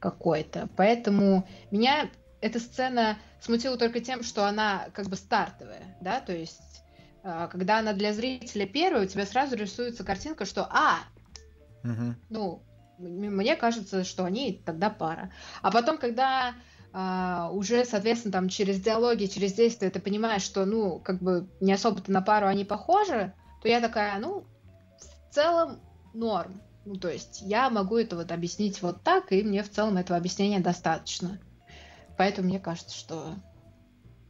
какой-то. Поэтому меня эта сцена смутила только тем, что она как бы стартовая, да, то есть э, когда она для зрителя первая, у тебя сразу рисуется картинка, что а, угу. ну, мне кажется, что они тогда пара. А потом, когда а, уже, соответственно, там через диалоги, через действия ты понимаешь, что, ну, как бы не особо-то на пару они похожи, то я такая, ну, в целом норм. Ну, то есть я могу это вот объяснить вот так, и мне в целом этого объяснения достаточно. Поэтому мне кажется, что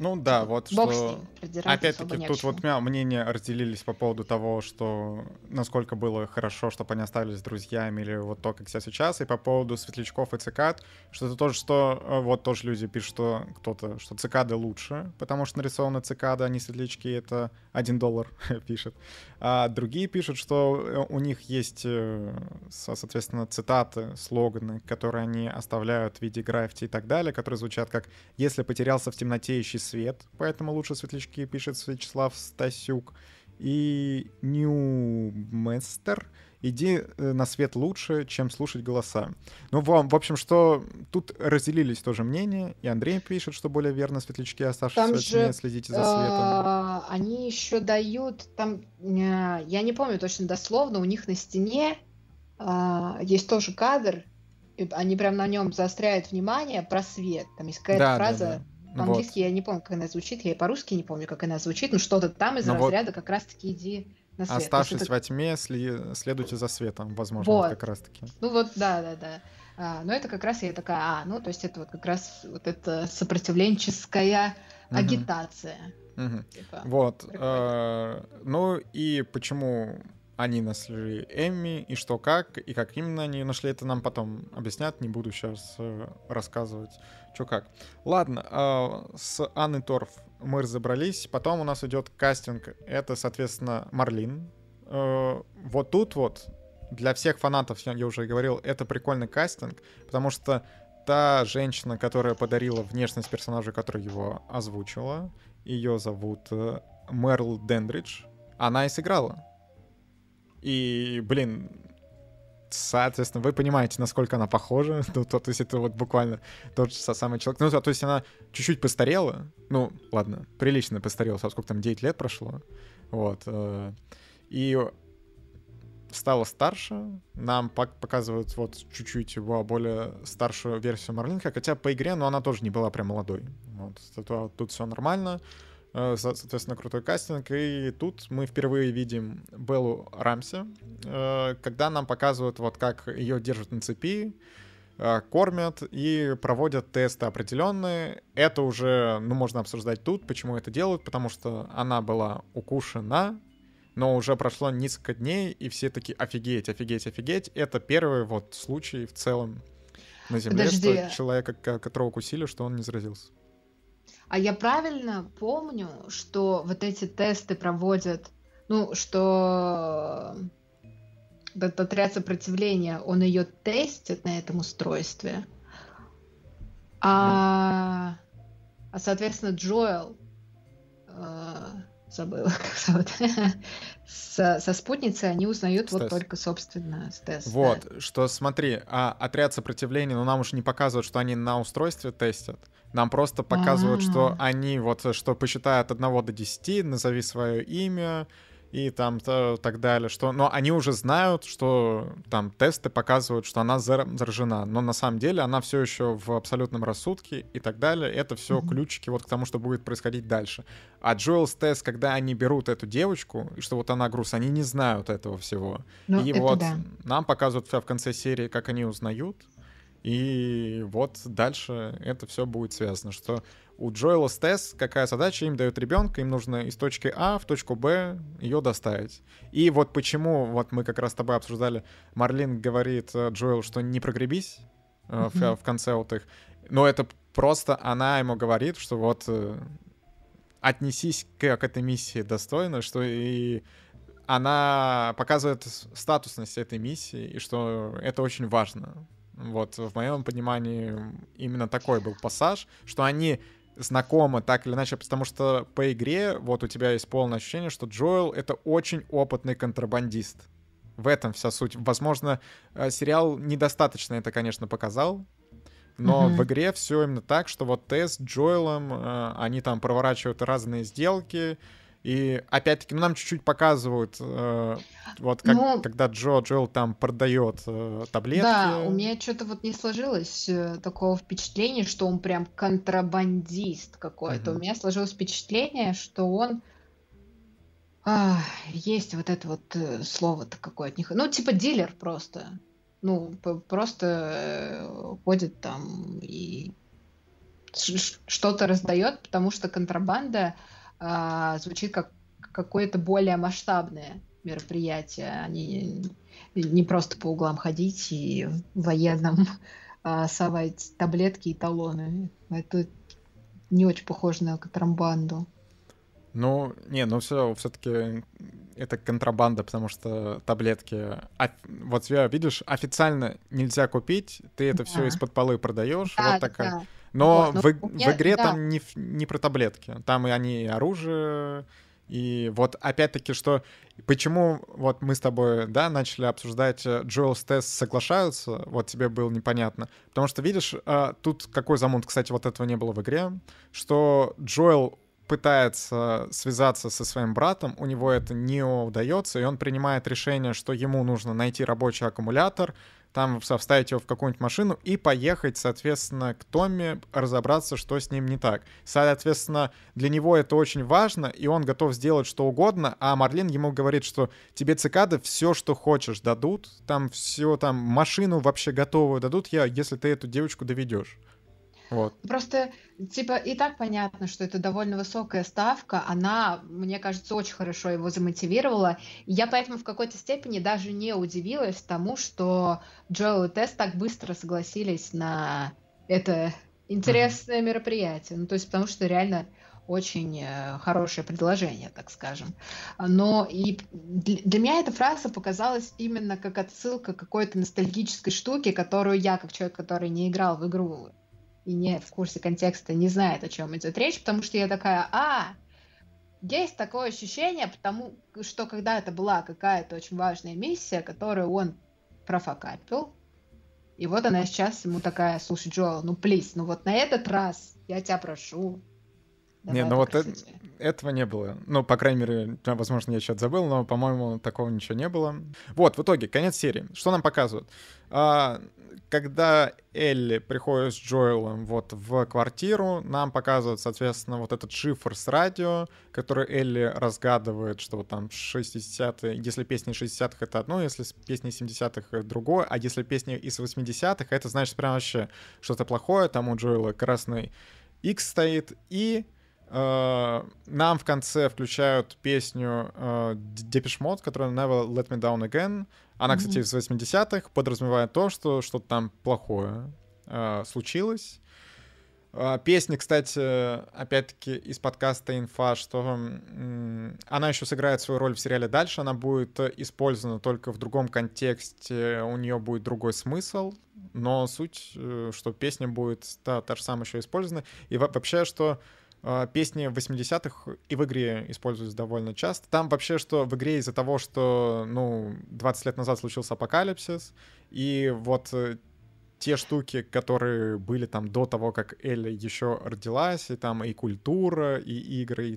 ну да, вот Бог что... Опять-таки, тут вот меня мнения разделились по поводу того, что насколько было хорошо, чтобы они остались друзьями, или вот то, как все сейчас, и по поводу светлячков и цикад, что это тоже, что э, вот тоже люди пишут, что кто-то, что цикады лучше, потому что нарисованы цикады, а не светлячки, это один доллар <laughs> пишет. А другие пишут, что э, у них есть, э, соответственно, цитаты, слоганы, которые они оставляют в виде граффити и так далее, которые звучат как «Если потерялся в темноте, ищи свет, поэтому лучше светлячки, пишет Вячеслав Стасюк. И Ньюместер, иди э, на свет лучше, чем слушать голоса. Ну, вам, в общем, что тут разделились тоже мнения, и Андрей пишет, что более верно светлячки, оставшиеся же, тьме, следите за светом. А, они еще дают, там, э, я не помню точно дословно, у них на стене а, есть тоже кадр, они прям на нем заостряют внимание про свет. Там есть какая-то да, фраза, да, да. По-английски вот. я не помню, как она звучит, я и по-русски не помню, как она звучит, но что-то там из ну разряда вот как раз-таки иди на свет. Оставшись это... во тьме, сли... следуйте за светом, возможно, вот. как раз-таки. Ну вот, да, да, да. А, но это как раз я такая, а, ну, то есть это вот как раз вот эта сопротивленческая угу. агитация. Угу. Типа, вот. Э, ну и почему они нашли Эмми, и что как, и как именно они нашли, это нам потом объяснят, не буду сейчас э, рассказывать, что как. Ладно, э, с Анной Торф мы разобрались, потом у нас идет кастинг, это, соответственно, Марлин. Э, вот тут вот, для всех фанатов, я уже говорил, это прикольный кастинг, потому что та женщина, которая подарила внешность персонажа, который его озвучила, ее зовут э, Мерл Дендридж, она и сыграла и, блин, соответственно, вы понимаете, насколько она похожа. <laughs> Ну, то, то есть это вот буквально тот же самый человек. Ну, то, то есть она чуть-чуть постарела. Ну, ладно, прилично постарела. Сколько там, 9 лет прошло. Вот. Э, и стала старше. Нам показывают вот чуть-чуть его более старшую версию Марлинка. Хотя по игре, но она тоже не была прям молодой. Вот. Тут, тут все нормально. Э, соответственно, крутой кастинг. И тут мы впервые видим Беллу Рамси, э, когда нам показывают, вот как ее держат на цепи, э, кормят и проводят тесты определенные. Это уже, ну, можно обсуждать тут, почему это делают, потому что она была укушена, но уже прошло несколько дней, и все таки офигеть, офигеть, офигеть. Это первый вот случай в целом на Земле, Подожди. что человека, которого укусили, что он не заразился. А я правильно помню, что вот эти тесты проводят, ну, что этот отряд сопротивления, он ее тестит на этом устройстве. А, а соответственно, Джоэл, э, забыла, <laughs> как зовут, со, со спутницей они узнают с вот только, собственно, с теста. Вот, да. что смотри, а отряд сопротивления, ну нам уже не показывают, что они на устройстве тестят. Нам просто показывают, А-а-а. что а. они вот, что посчитают от 1 до 10, назови свое имя, и там то, так далее, что, но они уже знают, что там тесты показывают, что она заражена, но на самом деле она все еще в абсолютном рассудке и так далее. Это все mm-hmm. ключики вот к тому, что будет происходить дальше. А Джоэлс тест, когда они берут эту девочку, и что вот она груз, они не знают этого всего. Ну, и вот да. нам показывают в конце серии, как они узнают, и вот дальше это все будет связано, что у Джоэла с Тесс какая задача, им дают ребенка, им нужно из точки А в точку Б ее доставить. И вот почему, вот мы как раз с тобой обсуждали, Марлин говорит э, Джоэл, что не прогребись mm-hmm. в, в конце вот их, но это просто она ему говорит, что вот э, отнесись к, к этой миссии достойно, что и она показывает статусность этой миссии, и что это очень важно. Вот, в моем понимании именно такой был пассаж, что они знакомы так или иначе, потому что по игре вот у тебя есть полное ощущение, что Джоэл — это очень опытный контрабандист. В этом вся суть. Возможно, э, сериал недостаточно это, конечно, показал, но mm-hmm. в игре все именно так, что вот Тесс с Джоэлом, э, они там проворачивают разные сделки, и опять-таки, ну, нам чуть-чуть показывают, э, вот как, ну, когда Джо Джоэл там продает э, таблетки. Да, у меня что-то вот не сложилось э, такого впечатления, что он прям контрабандист какой-то. Угу. У меня сложилось впечатление, что он а, есть вот это вот э, слово-то какое от них. Ну, типа дилер просто. Ну, просто э, ходит там и что-то раздает, потому что контрабанда а, звучит как какое-то более масштабное мероприятие, а не, не просто по углам ходить и военным <laughs> а, совать таблетки и талоны. Это не очень похоже на контрабанду. Ну, не, ну все, все-таки это контрабанда, потому что таблетки. А, вот тебя видишь, официально нельзя купить, ты это да. все из-под полы продаешь. Да, вот такая. Да. Но вот, в, в игре да. там не, не про таблетки. Там и они и оружие. И вот опять-таки, что почему вот мы с тобой, да, начали обсуждать э, Джоэл с Тесс соглашаются, вот тебе было непонятно. Потому что, видишь, э, тут какой замут, кстати, вот этого не было в игре, что Джоэл пытается связаться со своим братом, у него это не удается, и он принимает решение, что ему нужно найти рабочий аккумулятор, там вставить его в какую-нибудь машину и поехать, соответственно, к Томми, разобраться, что с ним не так. Соответственно, для него это очень важно, и он готов сделать что угодно, а Марлин ему говорит, что тебе цикады все, что хочешь, дадут, там все, там машину вообще готовую дадут, я, если ты эту девочку доведешь. Вот. Просто, типа, и так понятно, что это довольно высокая ставка. Она, мне кажется, очень хорошо его замотивировала. И я поэтому в какой-то степени даже не удивилась тому, что Джоэл и Тесс так быстро согласились на это интересное mm-hmm. мероприятие. Ну, то есть, потому что реально очень э, хорошее предложение, так скажем. Но и для меня эта фраза показалась именно как отсылка к какой-то ностальгической штуке, которую я, как человек, который не играл в игру и не в курсе контекста, не знает, о чем идет речь, потому что я такая, а, есть такое ощущение, потому что когда это была какая-то очень важная миссия, которую он профокапил, и вот она сейчас ему такая, слушай, Джоэл, ну плиз, ну вот на этот раз я тебя прошу, не, ну вот это, этого не было. Ну, по крайней мере, возможно, я что-то забыл, но, по-моему, такого ничего не было. Вот, в итоге, конец серии. Что нам показывают? А, когда Элли приходит с Джоэлом вот в квартиру, нам показывают, соответственно, вот этот шифр с радио, который Элли разгадывает, что вот там 60-е, если песни 60-х это одно, если песни 70-х это другое, а если песни из 80-х, это значит прям вообще что-то плохое, там у Джоэла красный X стоит, и нам в конце включают песню Depeche Mode, которая Never Let Me Down Again. Она, кстати, из 80-х, подразумевает то, что что-то там плохое uh, случилось. Песня, кстати, опять-таки из подкаста «Инфа», что она еще сыграет свою роль в сериале дальше, она будет использована только в другом контексте, у нее будет другой смысл, но суть, что песня будет та, та же самая еще использована. И вообще, что песни 80-х и в игре используются довольно часто. Там вообще, что в игре из-за того, что, ну, 20 лет назад случился апокалипсис, и вот э, те штуки, которые были там до того, как Элли еще родилась, и там и культура, и игры, и,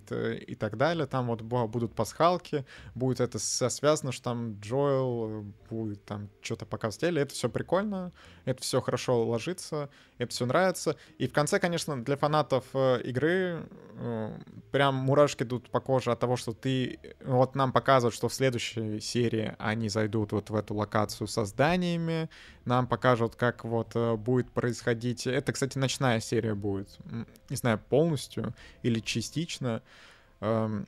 и так далее, там вот будут пасхалки, будет это связано, что там Джоэл будет там что-то показывать Элли, это все прикольно, это все хорошо ложится, это все нравится, и в конце, конечно, для фанатов э, игры э, прям мурашки идут по коже от того, что ты, вот нам показывают, что в следующей серии они зайдут вот в эту локацию со зданиями, нам покажут, как вот э, будет происходить... Это, кстати, ночная серия будет. Не знаю, полностью или частично. Эм,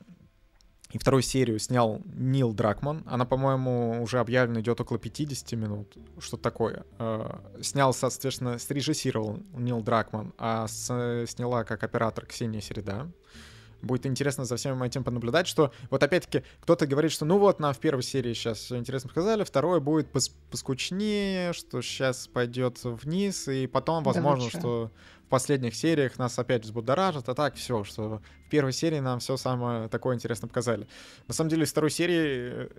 и вторую серию снял Нил Дракман. Она, по-моему, уже объявлена идет около 50 минут. Что такое? Э, снял, соответственно, срежиссировал Нил Дракман, а с, сняла как оператор Ксения Середа. Будет интересно за всем этим понаблюдать, что вот опять-таки кто-то говорит, что ну вот нам в первой серии сейчас все интересно сказали, второе будет пос поскучнее, что сейчас пойдет вниз, и потом, возможно, да, что в последних сериях нас опять взбудоражат, а так все, что в первой серии нам все самое такое интересное показали. На самом деле, из второй серии, э,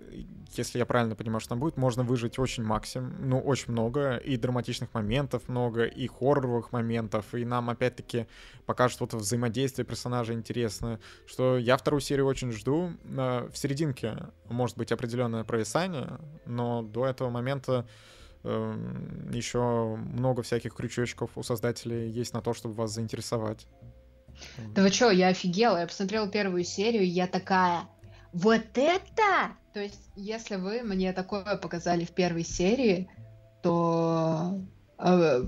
если я правильно понимаю, что там будет, можно выжить очень максимум, ну, очень много, и драматичных моментов много, и хорроровых моментов, и нам опять-таки покажут вот взаимодействие персонажей интересное, что я вторую серию очень жду. В серединке может быть определенное провисание, но до этого момента еще много всяких крючочков у создателей есть на то, чтобы вас заинтересовать. Да вы что, я офигела, я посмотрела первую серию, я такая, вот это! То есть, если вы мне такое показали в первой серии, то э,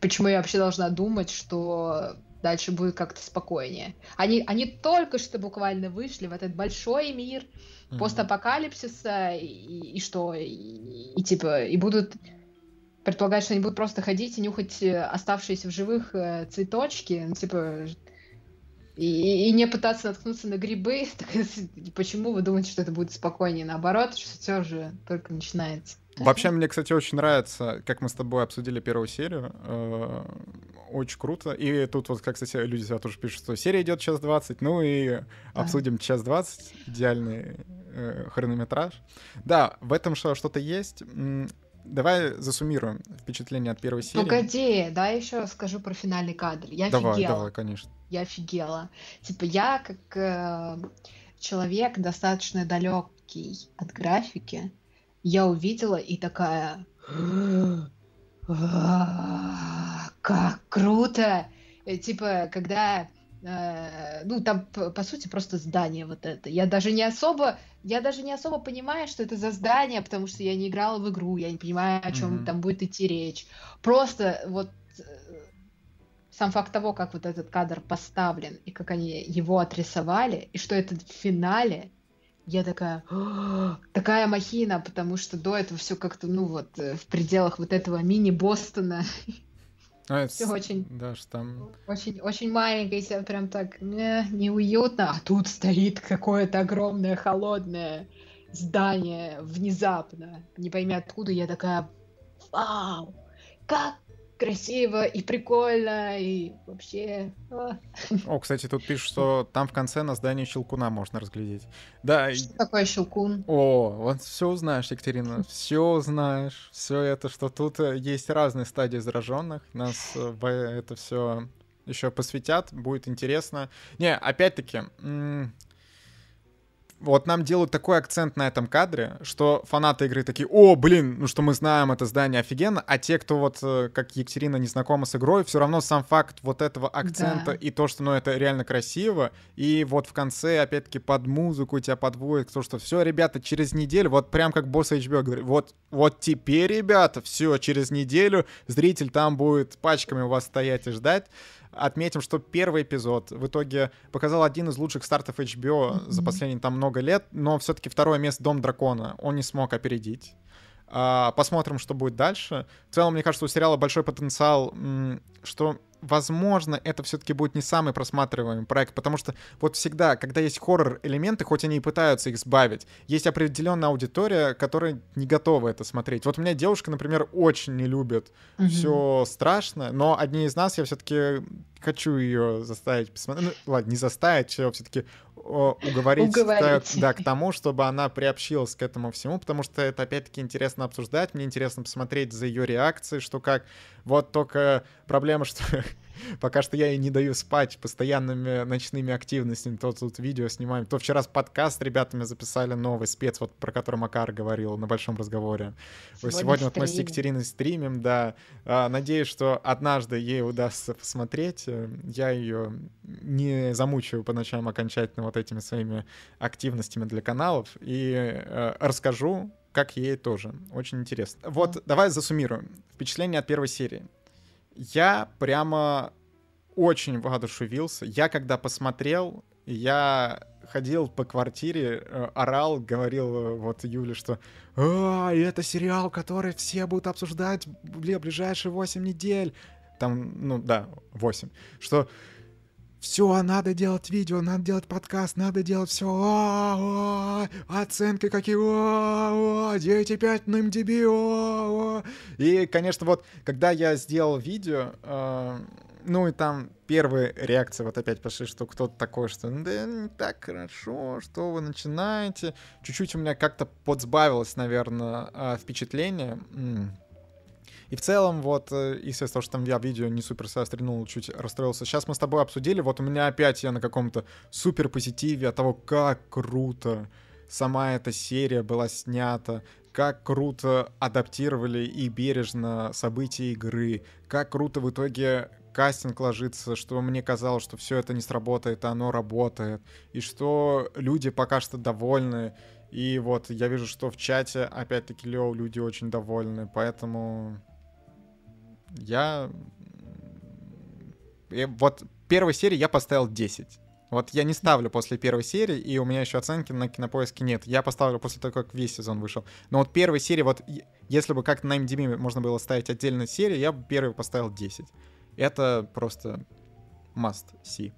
почему я вообще должна думать, что дальше будет как-то спокойнее? Они, они только что буквально вышли в этот большой мир, mm-hmm. постапокалипсиса, и, и что? И, и типа, и будут предполагать, что они будут просто ходить и нюхать э, оставшиеся в живых э, цветочки, ну, типа, и, и не пытаться наткнуться на грибы. <laughs> <laughs> почему вы думаете, что это будет спокойнее? Наоборот, все же только начинается. Вообще, мне, кстати, очень нравится, как мы с тобой обсудили первую серию. Э, очень круто. И тут вот, как, кстати, люди сюда тоже пишут, что серия идет час 20, ну и обсудим час 20, идеальный э, хронометраж. Да, в этом что-то есть. Давай засуммируем впечатление от первой серии. Погоди, да, еще скажу про финальный кадр. Я давай, офигела. Давай, конечно. Я офигела. Типа я как э, человек достаточно далекий от графики, я увидела и такая, как круто! Э, типа, когда э, ну, там, по сути, просто здание вот это. Я даже не особо, я даже не особо понимаю, что это за здание, потому что я не играла в игру, я не понимаю, о чем mm-hmm. там будет идти речь. Просто вот э, сам факт того, как вот этот кадр поставлен, и как они его отрисовали, и что это в финале, я такая, такая махина, потому что до этого все как-то, ну вот, э, в пределах вот этого мини-Бостона. А, <laughs> все очень, да, что там... очень, очень маленькое, и прям так не, неуютно, а тут стоит какое-то огромное холодное здание внезапно, не пойми откуда, я такая, вау, как красиво и прикольно, и вообще... А. О, кстати, тут пишут, что там в конце на здании Щелкуна можно разглядеть. Да. Что такое Щелкун? О, вот все узнаешь, Екатерина, <laughs> все узнаешь. Все это, что тут э, есть разные стадии зараженных. Нас э, в это все еще посвятят, будет интересно. Не, опять-таки, вот нам делают такой акцент на этом кадре, что фанаты игры такие, о, блин, ну что мы знаем это здание офигенно, а те, кто вот, э, как Екатерина, не знакома с игрой, все равно сам факт вот этого акцента да. и то, что, ну, это реально красиво, и вот в конце, опять-таки, под музыку тебя подводит, то, что все, ребята, через неделю, вот прям как босс HBO говорит, вот, вот теперь, ребята, все, через неделю зритель там будет пачками у вас стоять и ждать, Отметим, что первый эпизод в итоге показал один из лучших стартов HBO за последние там много лет, но все-таки второе место Дом Дракона он не смог опередить. А, посмотрим, что будет дальше. В целом, мне кажется, у сериала большой потенциал, что возможно, это все-таки будет не самый просматриваемый проект, потому что вот всегда, когда есть хоррор-элементы, хоть они и пытаются их сбавить, есть определенная аудитория, которая не готова это смотреть. Вот у меня девушка, например, очень не любит mm-hmm. все страшно, но одни из нас я все-таки хочу ее заставить посмотреть. Ну, ладно, не заставить, все-таки уговорить, уговорить. Да, к тому, чтобы она приобщилась к этому всему, потому что это опять-таки интересно обсуждать, мне интересно посмотреть за ее реакцией, что как. Вот только проблема, что Пока что я ей не даю спать постоянными ночными активностями. То тут видео снимаем, то вчера с подкаст с ребятами записали новый спец, вот про который Макар говорил на большом разговоре. Сегодня, Сегодня вот мы с Екатериной стримим, да. А, надеюсь, что однажды ей удастся посмотреть. Я ее не замучаю по ночам окончательно вот этими своими активностями для каналов и э, расскажу, как ей тоже. Очень интересно. Вот, давай засуммируем. Впечатление от первой серии я прямо очень воодушевился. Я когда посмотрел, я ходил по квартире, э, орал, говорил э, вот Юле, что «А, это сериал, который все будут обсуждать бля, ближайшие 8 недель». Там, ну да, 8. Что все, надо делать видео, надо делать подкаст, надо делать все. Оценки какие, о, 9,5 на MDB. И, конечно, вот, когда я сделал видео, э, ну и там первые реакции вот опять пошли, что кто-то такой, что да не так хорошо, что вы начинаете. Чуть-чуть у меня как-то подсбавилось, наверное, а, впечатление. И в целом, вот, э, из-за того, что там я видео не супер сострянул, чуть расстроился. Сейчас мы с тобой обсудили, вот у меня опять я на каком-то супер позитиве от того, как круто сама эта серия была снята, как круто адаптировали и бережно события игры, как круто в итоге кастинг ложится, что мне казалось, что все это не сработает, а оно работает, и что люди пока что довольны. И вот я вижу, что в чате, опять-таки, Лео, люди очень довольны, поэтому я... И вот первой серии я поставил 10. Вот я не ставлю после первой серии, и у меня еще оценки на кинопоиске нет. Я поставлю после того, как весь сезон вышел. Но вот первой серии, вот если бы как на MDB можно было ставить отдельную серию, я бы первый поставил 10. Это просто must see.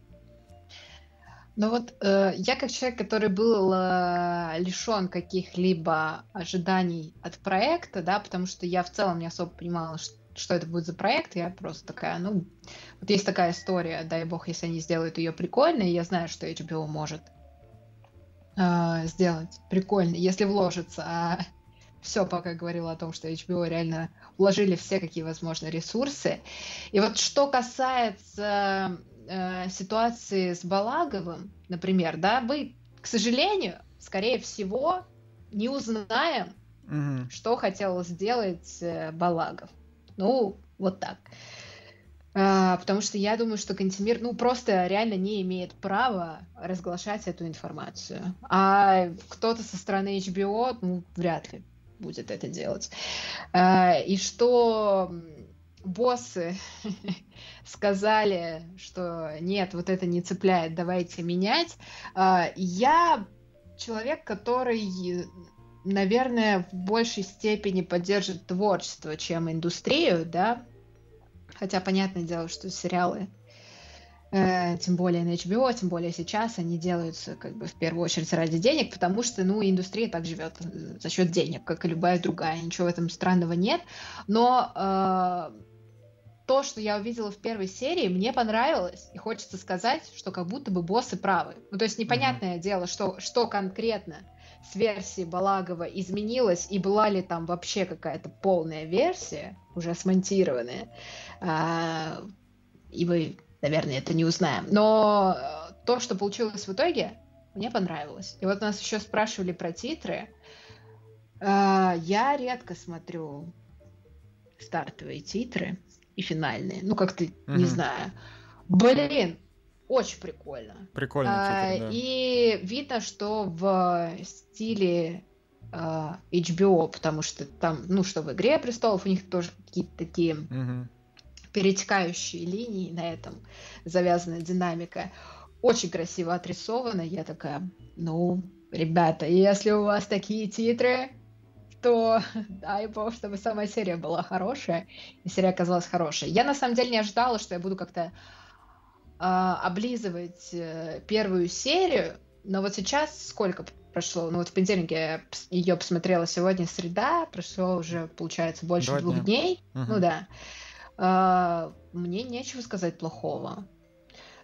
Ну вот э, я как человек, который был э, лишен каких-либо ожиданий от проекта, да, потому что я в целом не особо понимала, что что это будет за проект, я просто такая, ну, вот есть такая история, дай бог, если они сделают ее прикольной, я знаю, что HBO может э, сделать прикольно, если вложится, а все пока говорила о том, что HBO реально вложили все какие возможные ресурсы. И вот что касается э, ситуации с Балаговым, например, да, вы, к сожалению, скорее всего, не узнаем, mm-hmm. что хотел сделать э, Балагов. Ну, вот так. А, потому что я думаю, что Кантемир, ну, просто реально не имеет права разглашать эту информацию. А кто-то со стороны HBO, ну, вряд ли будет это делать. А, и что боссы <laughs> сказали, что нет, вот это не цепляет, давайте менять. А, я человек, который наверное, в большей степени поддержит творчество, чем индустрию, да. Хотя, понятное дело, что сериалы, э, тем более на HBO, тем более сейчас, они делаются как бы в первую очередь ради денег, потому что, ну, индустрия так живет э, за счет денег, как и любая другая, ничего в этом странного нет. Но э, то, что я увидела в первой серии, мне понравилось, и хочется сказать, что как будто бы боссы правы. Ну, то есть непонятное mm-hmm. дело, что, что конкретно с версии Балагова изменилась и была ли там вообще какая-то полная версия, уже смонтированная, а, и мы, наверное, это не узнаем. Но э, то, что получилось в итоге, мне понравилось. И вот нас еще спрашивали про титры. А, я редко смотрю стартовые титры и финальные. Ну, как-то, угу. не знаю. Блин, очень прикольно. Прикольно. А, да. И видно, что в стиле а, HBO, потому что там, ну, что в «Игре престолов» у них тоже какие-то такие угу. перетекающие линии на этом, завязанная динамика. Очень красиво отрисовано. Я такая, ну, ребята, если у вас такие титры, то <laughs> дай бог, чтобы сама серия была хорошая, и серия оказалась хорошей. Я на самом деле не ожидала, что я буду как-то облизывать э, первую серию, но вот сейчас сколько прошло? Ну вот в понедельник я ее посмотрела сегодня среда, прошло уже, получается, больше Два двух дня. дней. Угу. Ну да. А, мне нечего сказать плохого.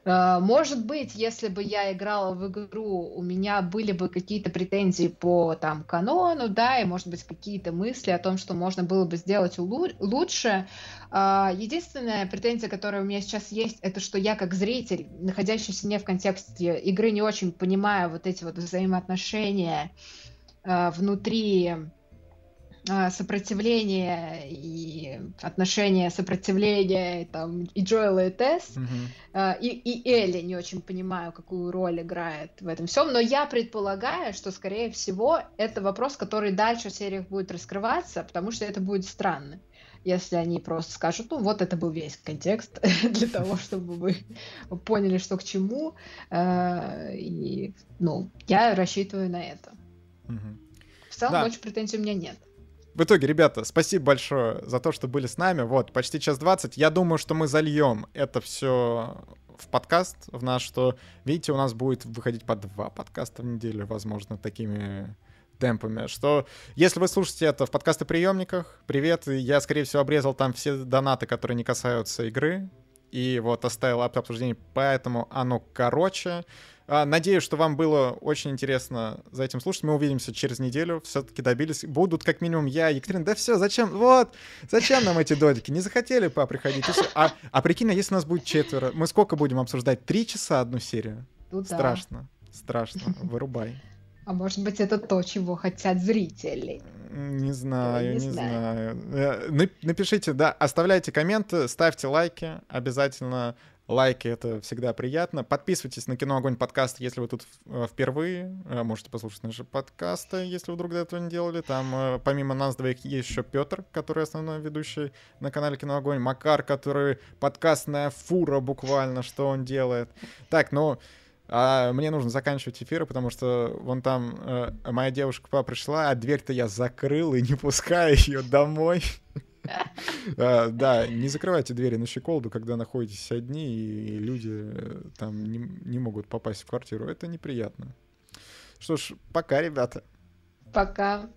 Э, может быть, если бы я играла в игру, у меня были бы какие-то претензии по там канону, да, и может быть какие-то мысли о том, что можно было бы сделать лучше. А, единственная претензия, которая у меня сейчас есть, это что я как зритель, находящийся не в контексте игры, не очень понимаю вот эти вот взаимоотношения э, внутри сопротивление и отношения сопротивления и, там, и Джоэла и Тесс, mm-hmm. и, и Элли не очень понимаю, какую роль играет в этом всем, но я предполагаю, что, скорее всего, это вопрос, который дальше в сериях будет раскрываться, потому что это будет странно если они просто скажут, ну вот это был весь контекст <laughs> для того, чтобы вы поняли, что к чему. А, и, ну, я рассчитываю на это. В целом, да. больше претензий у меня нет. В итоге, ребята, спасибо большое за то, что были с нами. Вот, почти час двадцать. Я думаю, что мы зальем это все в подкаст, в наш, что, видите, у нас будет выходить по два подкаста в неделю, возможно, такими темпами, что если вы слушаете это в подкастоприемниках, привет, я, скорее всего, обрезал там все донаты, которые не касаются игры, и вот оставил обсуждение, поэтому оно короче. А, надеюсь, что вам было очень интересно за этим слушать. Мы увидимся через неделю. Все-таки добились. Будут как минимум я, Екатерина. Да все, зачем? Вот, зачем нам эти додики? Не захотели по приходить. А, а прикинь, а если нас будет четверо, мы сколько будем обсуждать? Три часа одну серию? Ну, страшно, да. страшно. Вырубай. А может быть, это то, чего хотят зрители? Не знаю, не, не знаю. знаю. Э, напишите, да, оставляйте комменты, ставьте лайки, обязательно лайки это всегда приятно. Подписывайтесь на Кино Огонь подкаст, если вы тут э, впервые. Э, можете послушать наши подкасты, если вы вдруг до этого не делали. Там помимо нас двоих есть еще Петр, который основной ведущий на канале Кино Огонь, Макар, который подкастная фура буквально, что он делает. Так, ну а мне нужно заканчивать эфиры, потому что вон там э, моя девушка пришла, а дверь-то я закрыл и не пускаю ее домой. <laughs> А, да, не закрывайте двери на щеколду, когда находитесь одни, и люди э, там не могут попасть в квартиру. Это неприятно. Что ж, пока, ребята. Пока.